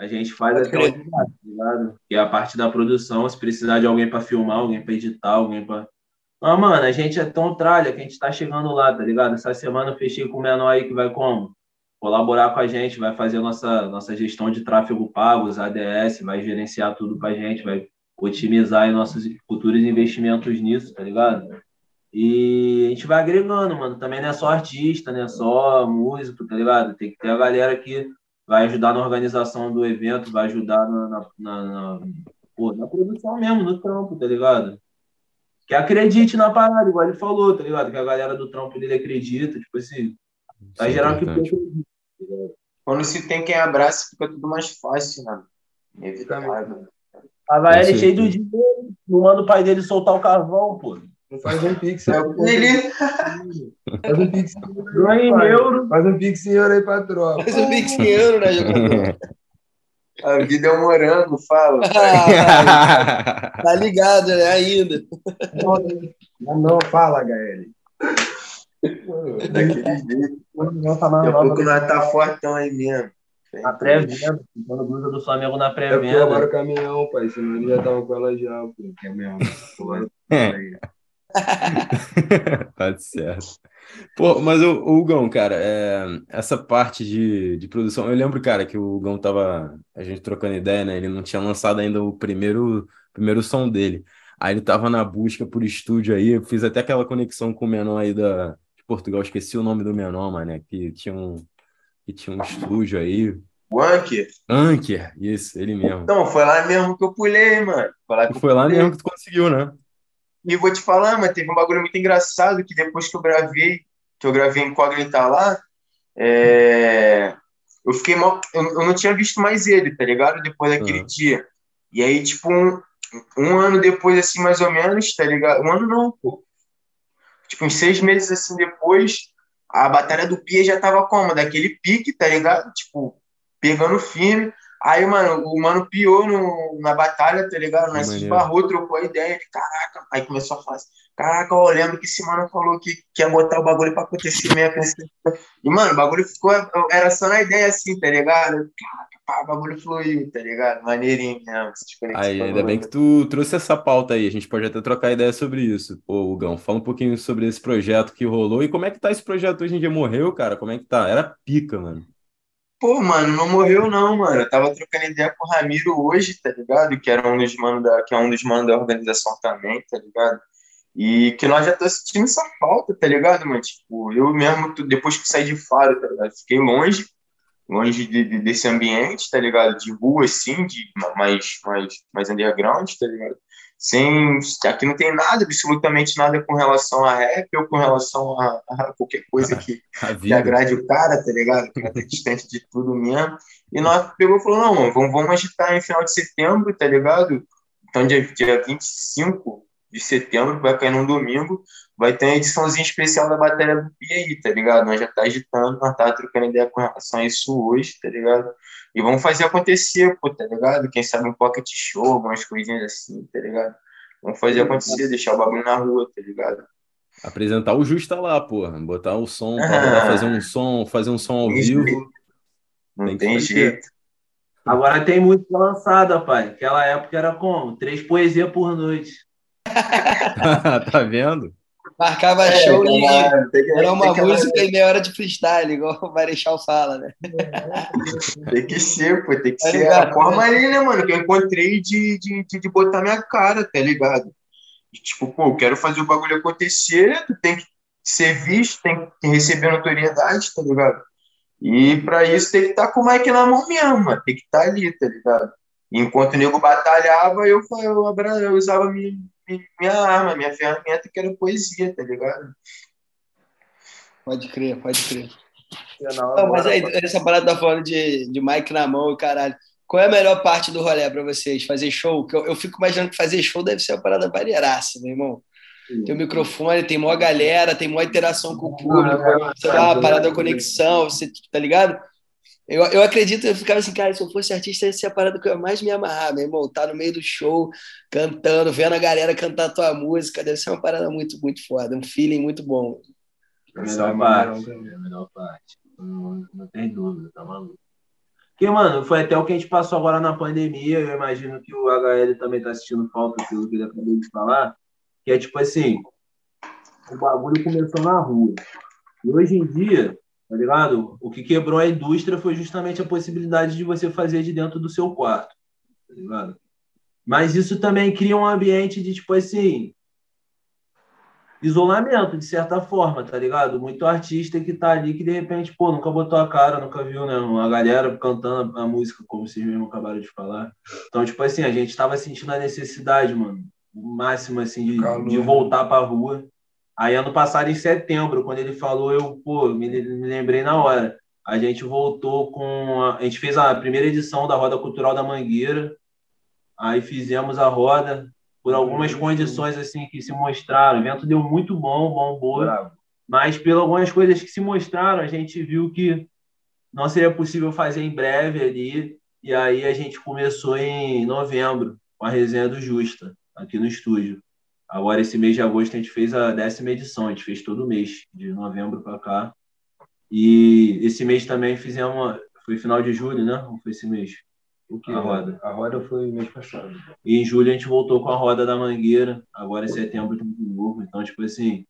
a gente faz Pode onde dá, tá ligado? Que é a parte da produção, se precisar de alguém para filmar, alguém para editar, alguém para. Mas, mano, a gente é tão tralha que a gente tá chegando lá, tá ligado? Essa semana eu fechei com o menor aí que vai como? colaborar com a gente, vai fazer nossa, nossa gestão de tráfego pagos, ADS, vai gerenciar tudo para a gente, vai otimizar aí nossos futuros investimentos nisso, tá ligado? E a gente vai agregando, mano. Também não é só artista, não é só músico, tá ligado? Tem que ter a galera que vai ajudar na organização do evento, vai ajudar na, na, na, na, pô, na produção mesmo, no trampo, tá ligado? Que acredite na parada, igual ele falou, tá ligado? Que a galera do trampo dele acredita, tipo assim, vai gerar o que quando se tem quem abraça, fica tudo mais fácil, né? Inevitável. Tava ele cheio do dinheiro, não manda o pai dele soltar o carvão, pô. Não faz um pix. É, ele... Faz um pix em euro. Faz um pix em euro aí pra tropa. Faz um pix em euro, né, jogador? <laughs> A vida é um morango, fala. Ah, <laughs> tá ligado, né? Ainda. Não, não fala, HL. Daquele jeito. Tá Daqui a pouco nós tá fortão aí mesmo. Na pré-venda, comprando blusa do Flamengo na pré-venda. agora o caminhão, pai. Senão ele já tava com ela já, pô. Que é. <laughs> <laughs> tá certo. Pô, mas o, o Hugão, cara, é, essa parte de, de produção, eu lembro, cara, que o Hugão tava, a gente trocando ideia, né? Ele não tinha lançado ainda o primeiro, primeiro som dele. Aí ele tava na busca por estúdio aí, eu fiz até aquela conexão com o menor aí da, de Portugal, esqueci o nome do menor, mano, que tinha um, que tinha um estúdio aí. O Anker? Anker, isso, ele mesmo. Então, foi lá mesmo que eu pulei, mano. Foi lá, foi lá mesmo que tu conseguiu, né? E vou te falar, mas teve um bagulho muito engraçado que depois que eu gravei, que eu gravei Incógnita lá, é... eu fiquei mal. Eu, eu, não tinha visto mais ele, tá ligado? Depois daquele uhum. dia. E aí, tipo, um, um ano depois, assim, mais ou menos, tá ligado? Um ano não, pô. Tipo, uns seis meses assim depois, a Batalha do Pia já tava como? Daquele pique, tá ligado? Tipo, pegando firme. Aí, mano, o mano piou no, na batalha, tá ligado? Nós se esbarrou, trocou a ideia. Caraca, aí começou a falar assim, caraca, eu lembro que esse mano falou que, que ia botar o bagulho pra acontecer mesmo. E, mano, o bagulho ficou, era só na ideia assim, tá ligado? Caraca, pá, o bagulho fluiu, tá ligado? Maneirinho mesmo. Aí, ainda bem que tu trouxe essa pauta aí, a gente pode até trocar ideia sobre isso. Ô, Gão, fala um pouquinho sobre esse projeto que rolou e como é que tá esse projeto hoje em dia? Morreu, cara? Como é que tá? Era pica, mano. Pô, mano, não morreu não, mano. Eu tava trocando ideia com o Ramiro hoje, tá ligado? Que era um dos manos da, que é um dos manos da organização também, tá ligado? E que nós já tá sentindo essa falta, tá ligado, mano? Tipo, eu mesmo, depois que saí de Faro, tá ligado? Fiquei longe, longe de, de, desse ambiente, tá ligado? De rua, assim, de mais, mais, mais underground, tá ligado? Sem, aqui não tem nada, absolutamente nada com relação a rap ou com relação a, a qualquer coisa que, <laughs> que, agrade o cara, tá ligado? Que tá distante de tudo mesmo. E nós pegou e falou, não, mano, vamos, vamos agitar em final de setembro, tá ligado? Então, dia, dia 25 de setembro, vai cair num domingo, vai ter uma ediçãozinha especial da Batalha do Pi aí, tá ligado? Nós já tá agitando, nós tá trocando ideia com relação a isso hoje, tá ligado? E vamos fazer acontecer, pô, tá ligado? Quem sabe um pocket show, algumas coisinhas assim, tá ligado? Vamos fazer acontecer, deixar o bagulho na rua, tá ligado? Apresentar o Justa lá, porra. Botar o som, ah, fazer um som, fazer um som ao vivo. Jeito. Não tem, tem jeito. Agora tem música lançada, pai. Aquela época era como? Três poesias por noite. <laughs> tá vendo? Marcava é, show e era uma música e meia hora de freestyle, igual o Marechal fala, né? tem que ser, pô, tem que tá ser ligado, a forma ali, né, mano, que eu encontrei de, de, de, de botar minha cara, tá ligado? E, tipo, pô, eu quero fazer o bagulho acontecer, tu tem que ser visto, tem que receber notoriedade, tá ligado? E pra isso tem que estar tá com o Mike na mão mesmo, mano, tem que estar tá ali, tá ligado? enquanto o nego batalhava, eu, eu, eu usava minha, minha arma, minha ferramenta, que era poesia, tá ligado? Pode crer, pode crer. Não, mas aí, essa parada tá falando de, de Mike na mão e caralho. Qual é a melhor parte do rolê para vocês? Fazer show? Eu, eu fico imaginando que fazer show deve ser uma parada varieraça, meu irmão. Tem o microfone, tem maior galera, tem maior interação com o público, sei lá, a parada da conexão, você tá ligado? Eu, eu acredito, eu ficava assim, cara, se eu fosse artista, essa é a parada que eu mais me amarrar, meu irmão. Tá no meio do show, cantando, vendo a galera cantar a tua música, deve ser uma parada muito, muito foda, um feeling muito bom. A melhor parte, a melhor parte. Não, não tem dúvida, tá maluco. Porque, mano, foi até o que a gente passou agora na pandemia. Eu imagino que o HL também tá assistindo falta pelo que ele acabou de falar. Que é tipo assim: o bagulho começou na rua. E hoje em dia, tá ligado? O que quebrou a indústria foi justamente a possibilidade de você fazer de dentro do seu quarto, tá ligado? Mas isso também cria um ambiente de, tipo assim, isolamento, de certa forma, tá ligado? Muito artista que tá ali que de repente, pô, nunca botou a cara, nunca viu, né? A galera cantando a música, como vocês mesmo acabaram de falar. Então, tipo assim, a gente tava sentindo a necessidade, mano, máximo, assim, de, de voltar pra rua Aí, ano passado, em setembro, quando ele falou, eu pô, me, me lembrei na hora. A gente voltou com. A, a, gente fez a primeira edição da Roda Cultural da Mangueira. Aí fizemos a roda por algumas condições assim que se mostraram. O evento deu muito bom, bom, boa. Mas, por algumas coisas que se mostraram, a gente viu que não seria possível fazer em breve ali. E aí a gente começou em novembro, com a resenha do Justa, aqui no estúdio. Agora, esse mês de agosto, a gente fez a décima edição, a gente fez todo mês, de novembro para cá. E esse mês também fizemos, foi final de julho, né? Ou foi esse mês? O que? A roda. A roda foi mês passado. E em julho a gente voltou com a roda da Mangueira, agora em setembro de novo. Então, tipo assim,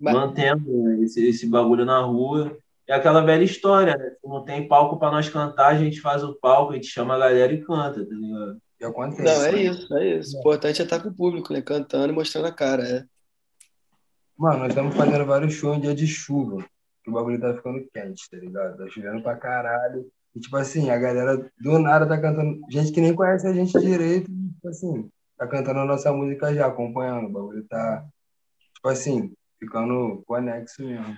Mas... mantendo né, esse, esse bagulho na rua. É aquela velha história, né? Se não tem palco para nós cantar, a gente faz o palco, a gente chama a galera e canta, tá ligado? Que acontece. Não, é isso, é isso. O importante é estar com o público, né? Cantando e mostrando a cara, é. Mano, nós estamos fazendo vários shows em dia de chuva. Que o bagulho tá ficando quente, tá ligado? Tá chovendo pra caralho. E, tipo assim, a galera do nada tá cantando. Gente que nem conhece a gente direito, tipo assim, tá cantando a nossa música já, acompanhando. O bagulho tá, tipo assim, ficando conexo mesmo.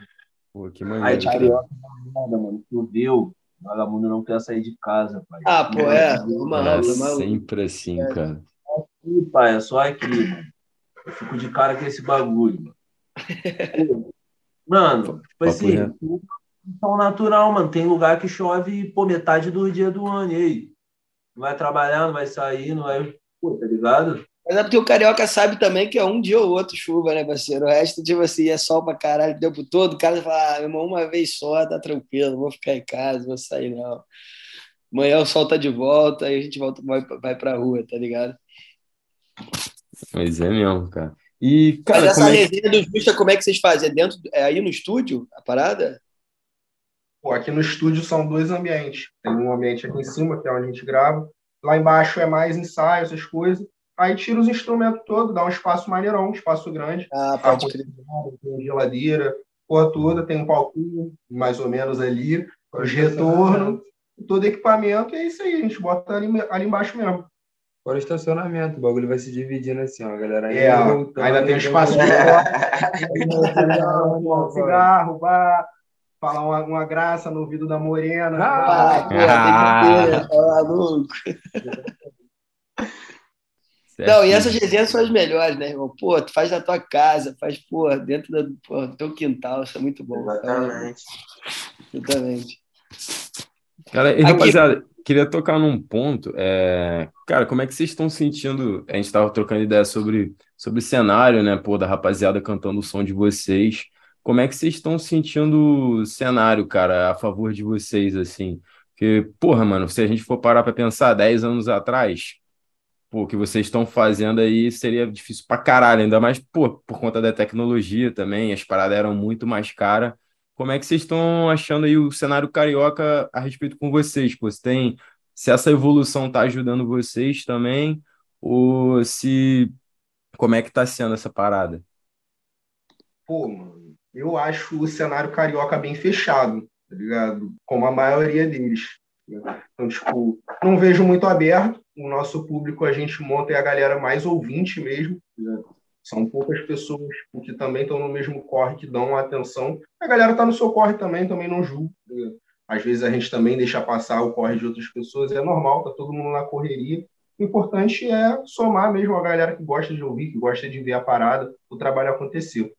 Pô, que maneiro. Aí, carioca, mano, choveu. Vagabundo não quer sair de casa, pai. Ah, pô, é. Uma, é sempre assim, é. cara. Aqui, pai, é só aqui, mano. Eu fico de cara com esse bagulho, mano. <laughs> mano, tipo assim, tão natural, mano. Tem lugar que chove, pô, metade do dia do ano. E aí? Não vai trabalhar, não vai sair, não vai. Pô, tá ligado? Mas é porque o carioca sabe também que é um dia ou outro chuva, né, parceiro? O resto, tipo assim, é sol pra caralho o tempo todo. O cara fala, ah, meu irmão, uma vez só, tá tranquilo, vou ficar em casa, vou sair não. Amanhã o sol tá de volta, aí a gente volta, vai, vai pra rua, tá ligado? Pois é mesmo, cara. E, cara, Mas essa é resenha do Justa, como é que vocês fazem? É, dentro, é aí no estúdio, a parada? Pô, aqui no estúdio são dois ambientes. Tem um ambiente aqui em cima, que é onde a gente grava. Lá embaixo é mais ensaio, essas coisas. Aí tira os instrumentos todos, dá um espaço maneirão, um espaço grande. Ah, pode crer. Tem geladeira, porra toda, tem um palquinho mais ou menos ali, os retornos, todo equipamento, e é isso aí, a gente bota ali, ali embaixo mesmo. Fora o estacionamento, o bagulho vai se dividindo assim, ó, a galera ainda, é, voltando, ainda tem um espaço de cigarro, bar, falar uma, uma, graça no ouvido da morena. Ah, ah, tem que ter, tá maluco. <laughs> Certo. Não, e essas resenhas são as melhores, né, irmão? Pô, tu faz na tua casa, faz, pô, dentro do, pô, do teu quintal, isso é muito bom. Exatamente. Exatamente. Cara, e, rapaziada, queria tocar num ponto. É... Cara, como é que vocês estão sentindo? A gente estava trocando ideia sobre, sobre o cenário, né, pô, da rapaziada cantando o som de vocês. Como é que vocês estão sentindo o cenário, cara, a favor de vocês, assim? Porque, porra, mano, se a gente for parar para pensar 10 anos atrás, pô, o que vocês estão fazendo aí seria difícil pra caralho, ainda mais pô, por conta da tecnologia também, as paradas eram muito mais caras. Como é que vocês estão achando aí o cenário carioca a respeito com vocês? Pô, se, tem, se essa evolução tá ajudando vocês também, ou se. Como é que tá sendo essa parada? Pô, mano, eu acho o cenário carioca bem fechado, tá ligado? Como a maioria deles. Então, tipo, não vejo muito aberto. O nosso público a gente monta é a galera mais ouvinte mesmo. São poucas pessoas que também estão no mesmo corre, que dão atenção. A galera está no seu corre também, também não julga. Às vezes a gente também deixa passar o corre de outras pessoas, é normal, tá todo mundo na correria. O importante é somar mesmo a galera que gosta de ouvir, que gosta de ver a parada, o trabalho acontecer.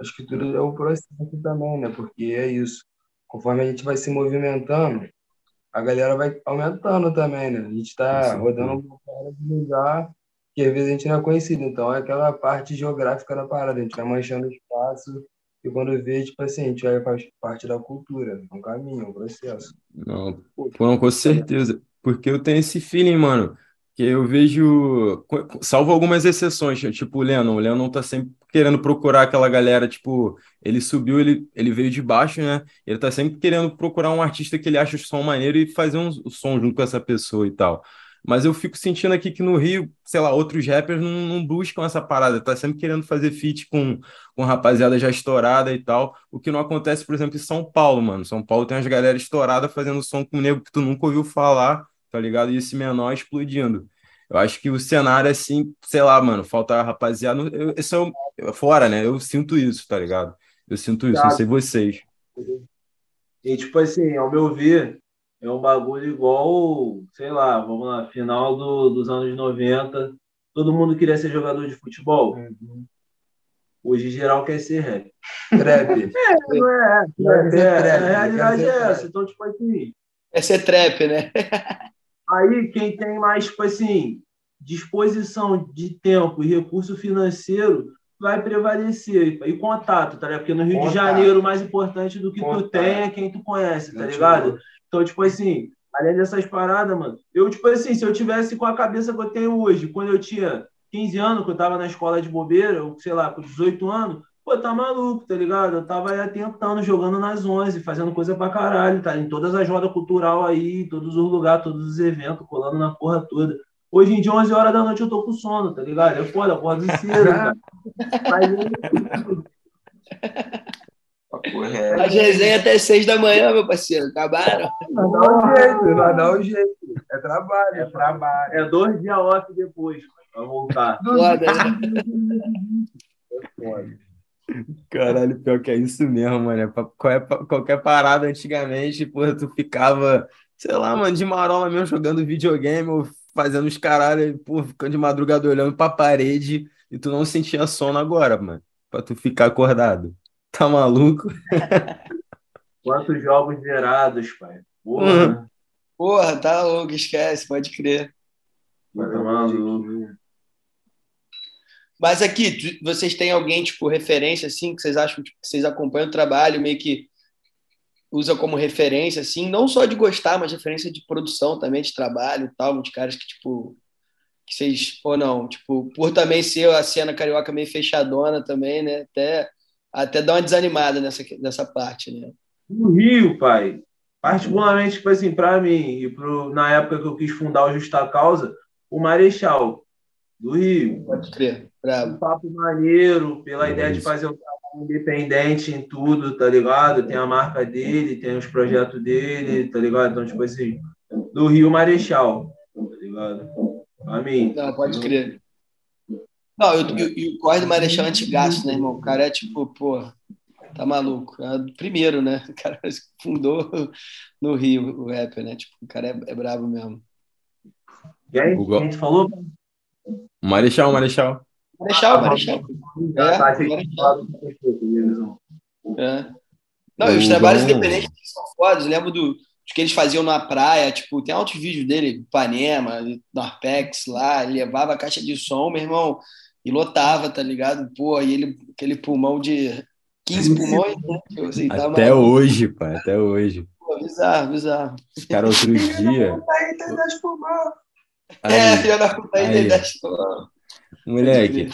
Acho que tudo é um processo também, né? Porque é isso. Conforme a gente vai se movimentando, a galera vai aumentando também, né? A gente está rodando um de lugar que às vezes a gente não é conhecido. Então é aquela parte geográfica da parada, a gente vai manchando espaço e quando vê, tipo assim, a gente vai faz parte da cultura, é um caminho, um processo. Não, não, com certeza. Porque eu tenho esse feeling, mano, que eu vejo, salvo algumas exceções, tipo o Lennon. O Lennon tá sempre querendo procurar aquela galera, tipo, ele subiu, ele, ele veio de baixo, né? Ele tá sempre querendo procurar um artista que ele acha o som maneiro e fazer um, som junto com essa pessoa e tal. Mas eu fico sentindo aqui que no Rio, sei lá, outros rappers não, não buscam essa parada, tá sempre querendo fazer feat com, com rapaziada já estourada e tal, o que não acontece, por exemplo, em São Paulo, mano. São Paulo tem umas galera estourada fazendo som com nego que tu nunca ouviu falar, tá ligado? E esse menor explodindo. Eu acho que o cenário, assim, sei lá, mano, falta rapaziada. Eu, esse é fora, né? Eu sinto isso, tá ligado? Eu sinto isso, não sei vocês. E, tipo assim, ao meu ver, é um bagulho igual, sei lá, vamos lá, final do, dos anos 90, todo mundo queria ser jogador de futebol. Uhum. Hoje geral quer ser rap. Trap. <laughs> É, não é. é, é, é, a realidade é essa. Então, tipo assim. É ser trap, né? <laughs> aí, quem tem mais, tipo assim, disposição de tempo e recurso financeiro vai prevalecer. E contato, tá ligado? Porque no Rio contato. de Janeiro, o mais importante do que contato. tu tem é quem tu conhece, tá ligado? Então, tipo assim, além dessas paradas, mano, eu, tipo assim, se eu tivesse com a cabeça que eu tenho hoje, quando eu tinha 15 anos, que eu tava na escola de bobeira, ou sei lá, com 18 anos, pô, tá maluco, tá ligado? Eu tava aí tentando, jogando nas 11, fazendo coisa pra caralho, tá? Em todas as rodas cultural aí, todos os lugares, todos os eventos, colando na porra toda. Hoje em dia, 11 horas da noite, eu tô com sono, tá ligado? É foda, acordo cedo, <laughs> cara. É. As resenhas até seis da manhã, meu parceiro. Acabaram. Não dá um jeito, não dá um jeito. É trabalho. É trabalho. É dois dias off depois pra voltar. Foda, É foda. Caralho, pior que é isso mesmo, mano. Qualquer parada antigamente, porra, tu ficava, sei lá, mano, de marola mesmo, jogando videogame ou fazendo os caralho, porra, ficando de madrugada olhando pra parede e tu não sentia sono agora, mano, pra tu ficar acordado. Tá maluco? Quantos jogos zerados, pai? Porra. Uhum. Porra, tá louco, esquece, pode crer. Tá maluco. Mas aqui, vocês têm alguém, tipo, referência, assim, que vocês acham tipo, que vocês acompanham o trabalho, meio que usa como referência, assim, não só de gostar, mas referência de produção também, de trabalho e tal, muitos caras que, tipo, que vocês, ou não, tipo, por também ser a cena carioca meio fechadona também, né, até até dar uma desanimada nessa, nessa parte, né? No Rio, pai, particularmente, tipo assim, para mim, e pro, na época que eu quis fundar o Justa Causa, o Marechal, do Rio. Pode crer, bravo. Um papo maneiro, pela é ideia de fazer um trabalho independente em tudo, tá ligado? Tem a marca dele, tem os projetos dele, tá ligado? Então, tipo assim, do Rio Marechal, tá ligado? Pra mim. Não, pode crer. Não, e o corre do Marechal é antigaço, né, irmão? O cara é tipo, pô, tá maluco. É o primeiro, né? O cara <laughs> fundou no Rio o rap, né? Tipo, o cara é, é brabo mesmo. E aí, o a gente falou? Marechal, Marechal. Marechal, Marechal. É, Marechal. É. Não, e os trabalhos independentes são fodas. Eu lembro do, que eles faziam na praia, tipo, tem altos vídeos dele, Ipanema, no Arpex lá, ele levava a caixa de som, meu irmão, e lotava, tá ligado? Pô, aí ele, aquele pulmão de 15 pulmões, né? Assim, tá até hoje, pai, até hoje. Pô, bizarro, bizarro. Os caras outro dia. É, <laughs> filho da puta aí, 10 pulmão. Moleque,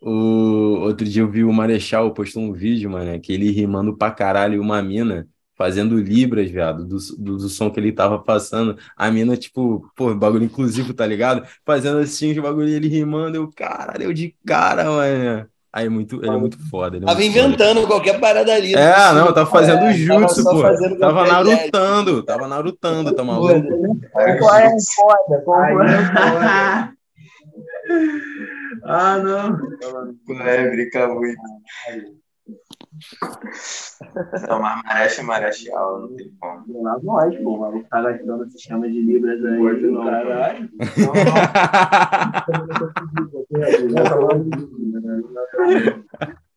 o outro dia eu vi o Marechal postou um vídeo, mano, que ele rimando pra caralho uma mina fazendo libras, viado, do, do, do, som que ele tava passando. A mina, tipo, pô, bagulho inclusivo, tá ligado? Fazendo assim, os bagulho, ele rimando, eu, caralho, eu de cara, mano. Aí, muito, ele é muito foda. Ele é tava muito inventando foda. qualquer parada ali. É, não, não tava fazendo é, jutsu, pô. Fazendo tava narutando, tava narutando, tá maluco? É foda, é foda. Ah, não. É, brinca muito. Não, mas merece, merece aula, não tem como. Lá nós, pô. O maluco tá gastando sistema de Libras aí. Pode não, caralho.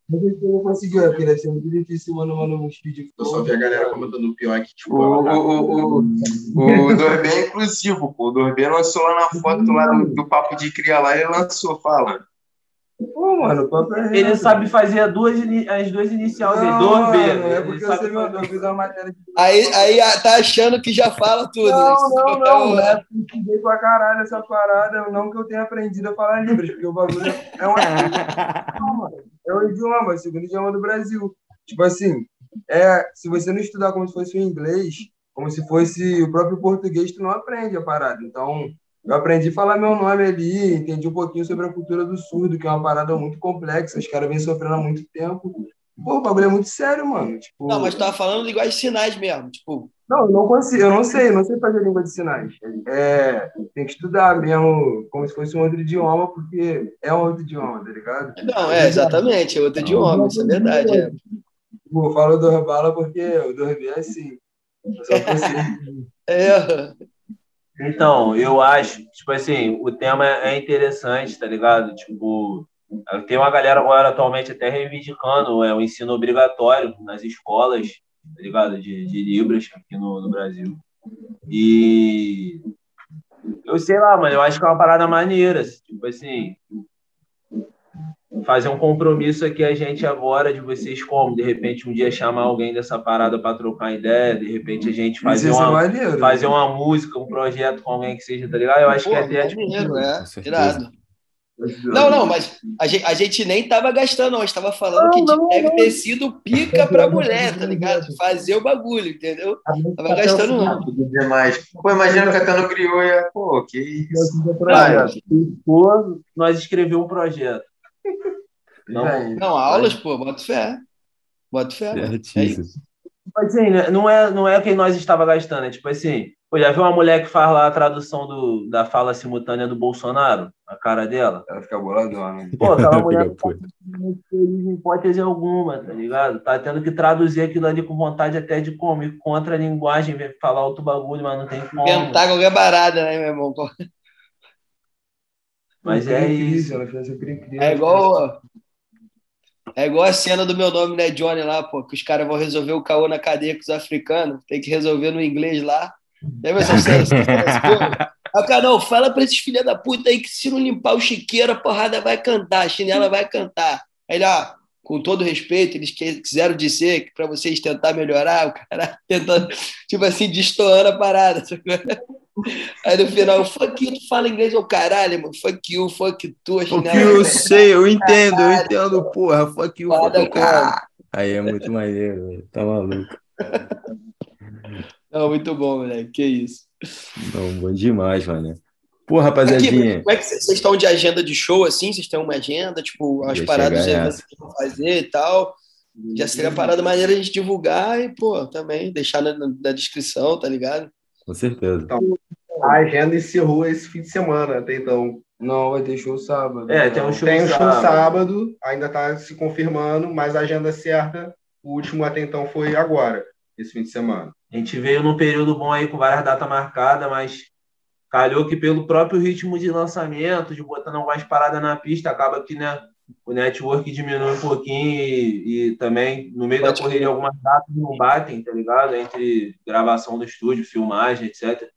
Não sei se eu conseguiu, é porque deve ser muito difícil, mano, mano, uns vídeos. Eu só vi a galera comentando pior que, tipo, o, o, o, o, o Dorbe é inclusivo, pô. O Dorbe lançou lá na foto lá do, do Papo de Cria lá, ele lançou, fala. Pô, mano, o é Ele sabe fazer duas, as duas iniciais dele. Não, Dor B. é Ele porque sabe você me fazer- mandou, eu fiz uma matéria de Aí, aí ah, tá achando que já fala tudo. né? Não, não, não. É, eu estudei pra caralho essa parada. Não que eu tenha aprendido a falar Libras, porque o bagulho é um idioma. É um idioma, é o segundo idioma do Brasil. Tipo assim, é, se você não estudar como se fosse o inglês, como se fosse o próprio português, tu não aprende a parada. Então, eu aprendi a falar meu nome ali, entendi um pouquinho sobre a cultura do surdo, que é uma parada muito complexa. Os caras vêm sofrendo há muito tempo. Pô, o bagulho é muito sério, mano. Tipo, Não, mas tu tava falando linguagem de sinais mesmo. Tipo, não, eu não consigo, eu não sei, eu não sei fazer língua de sinais. É, tem que estudar mesmo, como se fosse um outro idioma, porque é um outro idioma, tá ligado? não, é, exatamente, é outro idioma, isso é verdade. É. Tipo, eu falo Dorbala porque o Dorbi é assim. Eu só consigo. <laughs> É, Então, eu acho, tipo assim, o tema é interessante, tá ligado? Tipo, tem uma galera agora atualmente até reivindicando é, o ensino obrigatório nas escolas, tá ligado? De, de Libras aqui no, no Brasil. E eu sei lá, mano, eu acho que é uma parada maneira, tipo assim, fazer um compromisso aqui a gente agora de vocês como, de repente um dia chamar alguém dessa parada para trocar ideia, de repente a gente fazer é uma maneiro. fazer uma música, um projeto com alguém que seja, tá ligado? Eu acho pô, que até tipo, maneiro, é, Com certeza. irado. Não, não, mas a gente, a gente nem tava gastando, não. A gente tava falando que não, deve não. ter sido pica pra mulher, tá ligado? Fazer o bagulho, entendeu? Tava gastando, não. Demais. Pô, imagina cantando crioulo, é, pô, que isso. Vai, nós escrevemos um projeto. Não, Véi, Não, aulas, pô, bota fé. Bota fé, mano. É isso. tipo assim, né, não é, não é que nós estava gastando, é tipo assim, pô, já viu uma mulher que faz lá a tradução do, da fala simultânea do Bolsonaro? A cara dela? Ela fica boladona. Pô, aquela <laughs> mulher não em hipótese alguma, tá ligado? Tá tendo que traduzir aquilo ali com vontade até de como, ir contra a linguagem, falar outro bagulho, mas não tem como. Inventar qualquer barada, né, meu irmão? Mas é isso. Ela fez essa cri-cri. É igual. É igual a cena do meu nome, né, Johnny, lá, pô, que os caras vão resolver o caô na cadeia com os africanos, tem que resolver no inglês lá. Lembra essa cena? essa cena, essa porra? Aí o cara, não, fala pra esses filha da puta aí que se não limpar o chiqueiro, a porrada vai cantar, a chinela vai cantar. Aí ele, ó, com todo respeito, eles quiseram dizer que pra vocês tentar melhorar, o cara <laughs> tentando, tipo assim, destoando a parada. Aí no final, fuck you, tu fala inglês, ô caralho, mano, fuck you, fuck tu, Fuck you, eu sei, eu entendo, eu entendo, porra. Fuck you, Foda, fuck cara. Aí é muito maneiro, velho. Tá maluco. Não, muito bom, moleque. Que isso. Não, bom demais, mano. Pô, Aqui, rapaziadinha. como é que vocês estão de agenda de show assim? Vocês têm uma agenda, tipo, as Ia paradas eventos que vão fazer e tal? Já seria parada maneira a gente divulgar e, pô, também deixar na, na descrição, tá ligado? Com certeza. A agenda encerrou esse fim de semana, até então. Não, vai ter show sábado. É, tem um show Tem um show sábado. sábado, ainda está se confirmando, mas a agenda certa, o último até então foi agora, esse fim de semana. A gente veio num período bom aí com várias datas marcadas, mas calhou que pelo próprio ritmo de lançamento, de botando algumas paradas na pista, acaba que né, o network diminui um pouquinho e, e também no meio Pode da correria algumas datas não batem, tá ligado? Entre gravação do estúdio, filmagem, etc.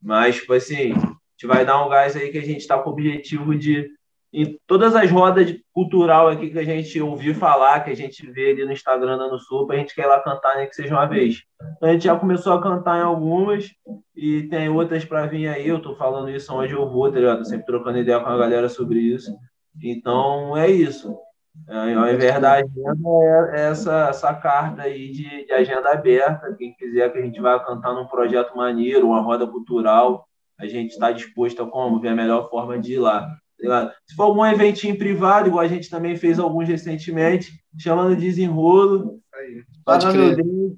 Mas, tipo assim, a gente vai dar um gás aí que a gente está com o objetivo de em todas as rodas cultural aqui que a gente ouviu falar, que a gente vê ali no Instagram dando sopa, a gente quer ir lá cantar, nem que seja uma vez. Então, a gente já começou a cantar em algumas e tem outras para vir aí. Eu tô falando isso onde eu vou, tá ligado? Sempre trocando ideia com a galera sobre isso. Então é isso. É, ao invés da agenda, é essa, essa carta aí de, de agenda aberta. Quem quiser que a gente vá cantar num projeto maneiro, uma roda cultural, a gente está disposto a como? Ver a melhor forma de ir lá. Se for algum eventinho privado, igual a gente também fez alguns recentemente, chamando de desenrolo, crer. meu drink,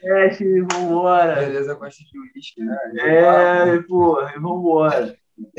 Fecha e vambora. Beleza, gosta de uísque, né? É, porra, e vambora.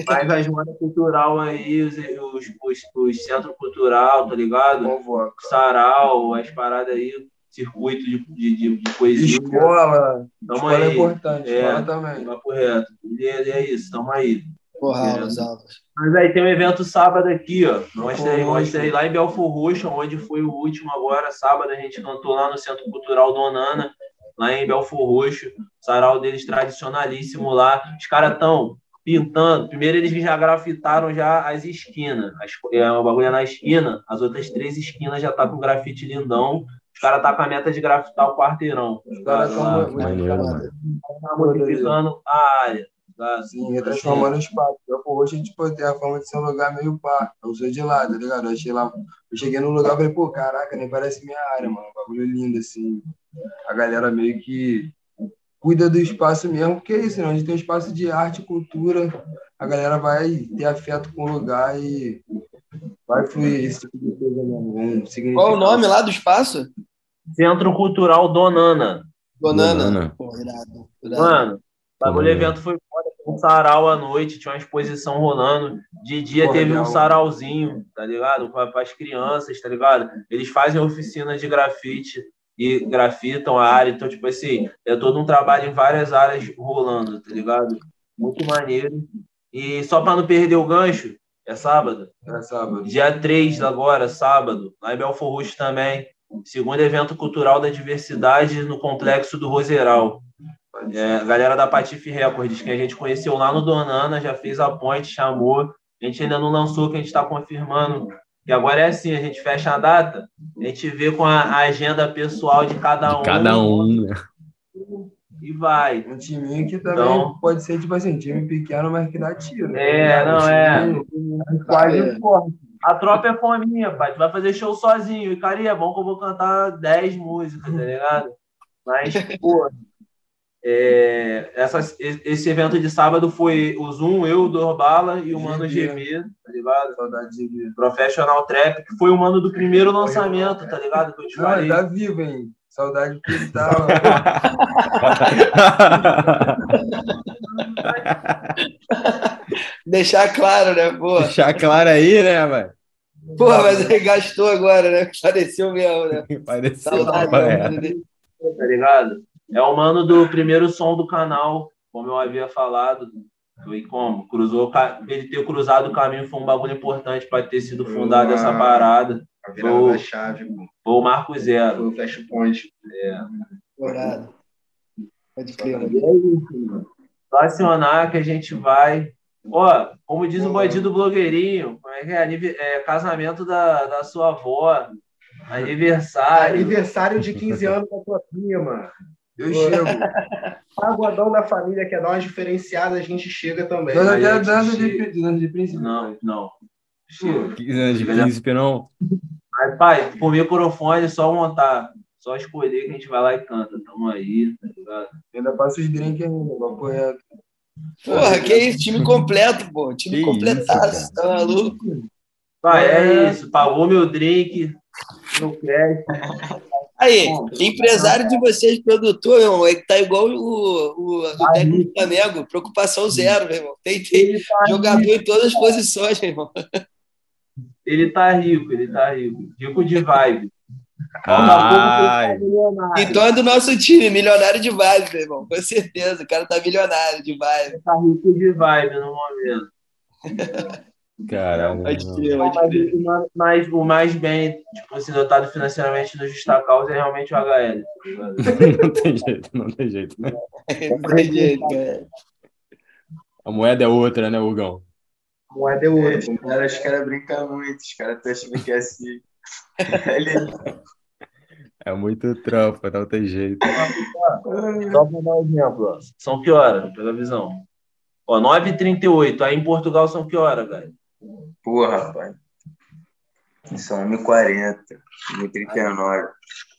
Mas as modas cultural aí, os, os, os, os centro cultural, tá ligado? Convoca. Sarau, as paradas aí, circuito de, de, de, de poesia. Escola. Tamo escola é aí. importante. É. Escola também. Papo reto. Beleza, é isso, tamo aí. Porra, aulas, aulas. Mas aí tem um evento sábado aqui, ó. Mostra aí, Poxa. mostra aí lá em Belfor Roxo, onde foi o último agora, sábado, a gente cantou lá no Centro Cultural Donana, lá em Belfor Roxo. Sarau deles tradicionalíssimo lá. Os caras estão pintando. Primeiro eles já grafitaram já as esquinas. As, é, o bagulho é na esquina, as outras três esquinas já tá com grafite lindão. Os caras tá com a meta de grafitar o quarteirão. Os caras maneiro, mano. tá modificando a área. Tá? Sim, retransformando o espaço. Eu, pô, hoje a gente pode ter a forma de ser um lugar meio pá. Eu sou de lá, tá ligado? Eu achei lá. Eu cheguei num lugar e falei, pô, caraca, nem parece minha área, mano. Um bagulho lindo, assim. A galera meio que cuida do espaço mesmo, porque é isso, né? Onde tem um espaço de arte e cultura, a galera vai ter afeto com o lugar e vai fluir esse tipo de coisa mesmo. Significado. Qual o nome lá do espaço? Centro Cultural Donana. Donana. Donana. Pô, irado, irado. Mano, o bagulho evento foi foda. Um sarau à noite, tinha uma exposição rolando. De dia Pô, teve um sarauzinho, tá ligado? Para as crianças, tá ligado? Eles fazem oficina de grafite e grafitam a área. Então, tipo assim, é todo um trabalho em várias áreas rolando, tá ligado? Muito maneiro. E só para não perder o gancho, é sábado. É sábado. Dia 3 agora, sábado, lá em Belfor Roxo também. Segundo evento cultural da diversidade no complexo do Roseral. É, a galera da Patife Records, que a gente conheceu lá no Donana, já fez a ponte, chamou. A gente ainda não lançou, que a gente está confirmando. E agora é assim, a gente fecha a data, a gente vê com a, agenda pessoal de cada um. Cada um, né? E vai. Um timinho que também Então- pode ser, tipo assim, time pequeno, mas que dá tiro. né? É, não, é. Quase É. forte. A tropa é fominha, pai. Tu vai fazer show sozinho. E, cara, e é bom que eu vou cantar 10 músicas, tá ligado? Mas, <laughs> pô, é, essas- esse evento de sábado foi o Zoom, eu, o Dorbala e o Mano GB, tá ligado? Saudade de. Professional Trap, que foi o mano do primeiro lançamento, tá ligado? Que eu te Não, falei. tá vivo, hein? Saudade que ele tá. Deixar claro, né? Pô, Deixar claro aí, né, velho? Pô mas ele gastou agora, né? Pareceu mesmo, né? <laughs> Pareceu. Saudade. é. né? tá ligado? É o mano do primeiro som do canal, como eu havia falado. Foi como? Cruzou, ele ter cruzado o caminho foi um bagulho importante para ter sido fundada essa parada. A virada Pô. da chave, pô. Foi o Marco Zero. Foi o flashpoint. Dourado. Pode crer, mano. é isso, mano. Só acionar que a gente vai. Ó, como diz o bandido blogueirinho, como é que é? É, casamento da, da sua avó, aniversário. Aniversário de 15 anos da tua prima. Eu chego. Pagodão <laughs> da família, quer dar uma diferenciada, a gente chega também. Dança Aí a dança gente- de, dança de príncipe. Não, não. Chega. 15 anos de príncipe, não. Mas, pai, o microfone é só montar. Só escolher que a gente vai lá e canta. Tamo aí, tá ligado? Ainda passa os drinks ainda, papo reto. Porra, que isso? Time completo, pô. Time Que completaço. isso, tá maluco? Pai, é, É. isso. Pagou meu drink. Não quer. Aí, empresário de vocês, produtor, meu irmão, é que tá igual o, o, o técnico do Flamengo. Preocupação zero, meu irmão. Tem, tem tá, jogador em todas as posições, meu irmão. ele tá rico, ele tá rico. Rico de vibe. Ai, Então é do nosso time, milionário de vibe, meu irmão. Com certeza. O cara tá milionário de vibe. Ele tá rico de vibe no momento. <laughs> caramba. Pode não. crer, Mas, pode crer. o mais- mais, o mais bem, tipo assim, dotado financeiramente no Justa Causa é realmente o HL. tá? <laughs> Não tem jeito, não tem jeito, né? Não tem jeito, cara. A moeda é outra, né, Hugão? Moeda é outra. Os caras, os caras brincam muito, os caras estão achando que é assim. Ele- <laughs> É muito trampa, não tem jeito. Só pra dar um exemplo, ó. São que hora? Pega a visão. Ó, 9h38. Aí em Portugal são que hora, galera? Porra, rapaz. São 1h40, 1h39.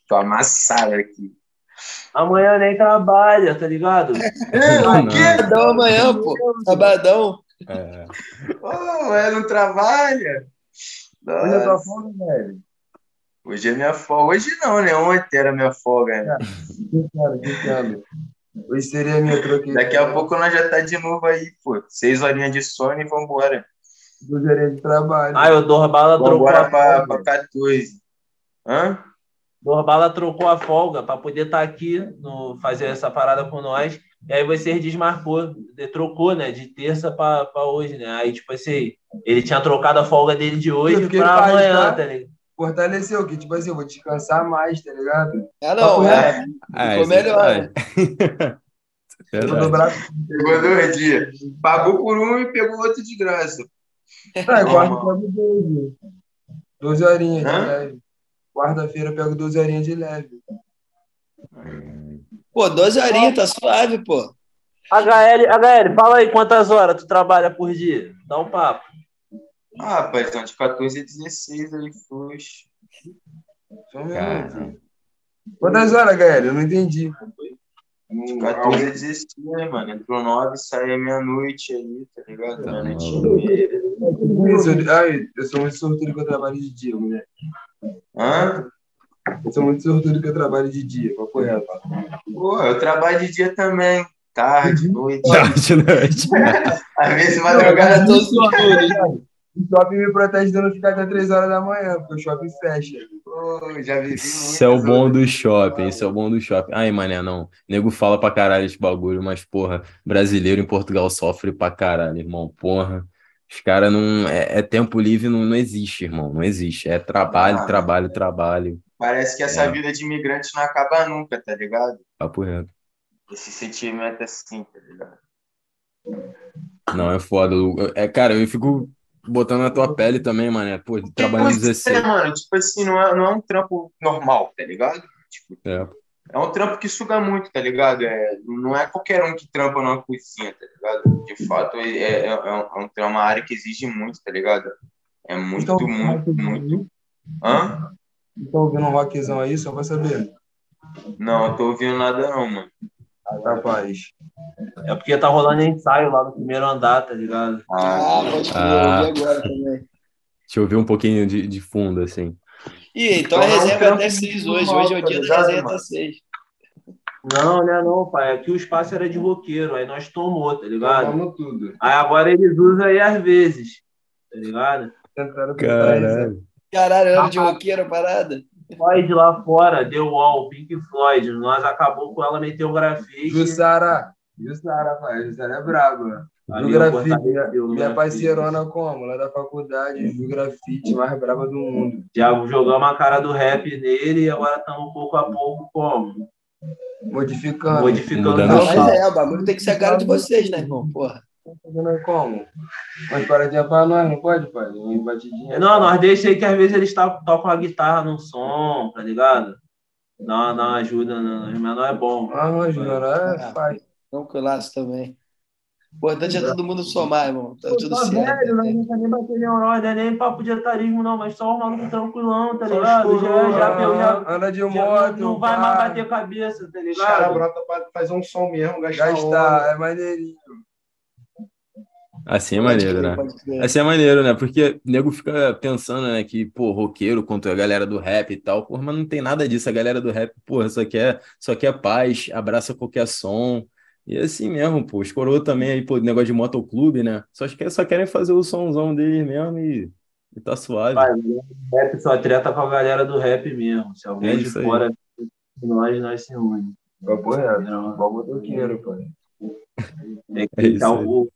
Tô amassado aqui. Amanhã nem trabalha, tá ligado? <laughs> Não, Sabadão amanhã, pô. Sabadão. é. Ô, é, não trabalha? Tua Nossa. folga, velho. Hoje é minha folga. Hoje não, né? Ontem era minha folga. Né? Quero. Hoje seria minha troquei. Daqui a pouco nós já tá de novo aí, pô. Seis horinhas de sono e vambora. Duas horinhas de trabalho. Ah, o Dorbala trocou a folga. pra 14. Hã? Dorbala trocou a folga para poder estar aqui, no, fazer essa parada com nós. E aí vocês desmarcou, de- trocou, né? De terça para hoje, né? Aí, tipo assim, ele tinha trocado a folga dele de hoje para amanhã, tá? tá ligado? Fortaleceu, que tipo assim, eu vou descansar mais, tá ligado? É, não, é. Ah, Ficou é melhor, <laughs> verdade. Vou Verdade. dobrar. Pegou dois dias. Pagou por um e pegou outro de graça. Ah, quarta eu pego 12. 12 horinhas de leve. Quarta-feira eu pego 12 horinhas de leve. Pô, 12 horinhas, tá suave, pô. HL, HL, fala aí quantas horas tu trabalha por dia? Dá um papo. Ah, rapaz, então de 14 a 16 aí foi. Só um Cara. minuto. Quantas horas, galera? Eu não entendi. De 14 a 16, mano. Entrou 9, saiu meia-noite aí, tá ligado? Tá Meia-noite e meia. Ai, eu sou muito sortudo que eu trabalho de dia, mulher. Hã? Eu sou muito sortudo que eu trabalho de dia, papo reto. Pô, eu trabalho de dia também. Tarde, noite. Tarde, <laughs> noite. Às vezes madrugada todos os tudo. O shopping me protege de eu não ficar até 3 horas da manhã, porque o shopping fecha. Pô, já vivi Isso é o bom horas. do shopping, isso é o bom do shopping. Ai, mané, não. Nego fala pra caralho esse bagulho, mas, porra, brasileiro em Portugal sofre pra caralho, irmão. Porra. Os caras não. É, é tempo livre, não, não existe, irmão. Não existe. É trabalho, Ah. trabalho, trabalho. Parece que essa É. vida de imigrante não acaba nunca, tá ligado? Papo reto. Esse sentimento assim, tá ligado? Não, é foda. É, cara, eu fico botando na tua pele também, mané. Pô, trabalhando Pois é, 16. mano, tipo assim, não é, não é um trampo normal, tá ligado? Tipo, É. é um trampo que suga muito, tá ligado? É, não é qualquer um que trampa numa cozinha, tá ligado? De fato, é, é, é, um, é um- é uma área que exige muito, tá ligado? É muito, Então, muito, muito. Hã? Estão ouvindo um rockzão aí, só pra saber. Não, eu tô ouvindo nada não, mano. Rapaz. É porque tá rolando ensaio lá no primeiro andar, tá ligado? Ah, Ah, pode Ah. eu vi agora também. Deixa eu ouvir um pouquinho de, de fundo, assim. Ih, então a Então reserva é até 6 normal, hoje. Hoje é o tá dia da mano? até 6. Não, né, não, pai. Aqui o espaço era de roqueiro, aí nós tomou, tá ligado? Vamos tudo. Aí agora eles usam aí às vezes, tá ligado? Reserva. Caralho. Caralho, de roqueiro a parada. Floyd lá fora, The Wall, Pink Floyd, nós acabou com ela, meteu um grafite. Jussara. Jussara, pai. Jussara é Do eu grafite. no Minha grafite. parceirona como? Lá da faculdade, do grafite, mais braba do mundo. Já jogamos a cara do rap nele e agora estamos pouco a pouco como? Modificando. Modificando Não, o o mas é, o bagulho tem que ser a cara de vocês, né, irmão? Porra. Tá fazendo como? Mas paradinha pra nós, não pode, pai? Uma batidinha. Não, nós deixa aí que às vezes eles tá- tocam a guitarra no som, tá ligado? Dá uma, dá uma ajuda, no- mas não é bom. Ah, não ajuda, é, faz. Tranquilaço também. O importante é todo mundo somar, irmão. Tá tudo Tá certo. velho, nós não tá nem bater neurônio, não é nem papo de etarismo, não, mas só um maluco tranquilão, tá ligado? Já, já, já, já, Anda de moto. não vai mais bater cabeça, tá Os caras ligado? brotam pra fazer um som mesmo, gastar, Gastar, é maneirinho. Assim é maneiro, né? Assim é maneiro, né? Porque o nego fica pensando, né, que, pô, roqueiro contra a galera do rap e tal, porra, mas não tem nada disso. A galera do rap, porra, só quer, só quer paz, abraça qualquer som. E é assim mesmo, pô. Os coroa também aí, pô, negócio de motoclube, né? Só, que- só querem fazer o somzão deles mesmo e, e tá suave. Vai, rap só treta com a galera do rap mesmo. Se alguém É de fora nós, nós se une. Papo reto. Igual motoqueiro, pai. Tem que É o-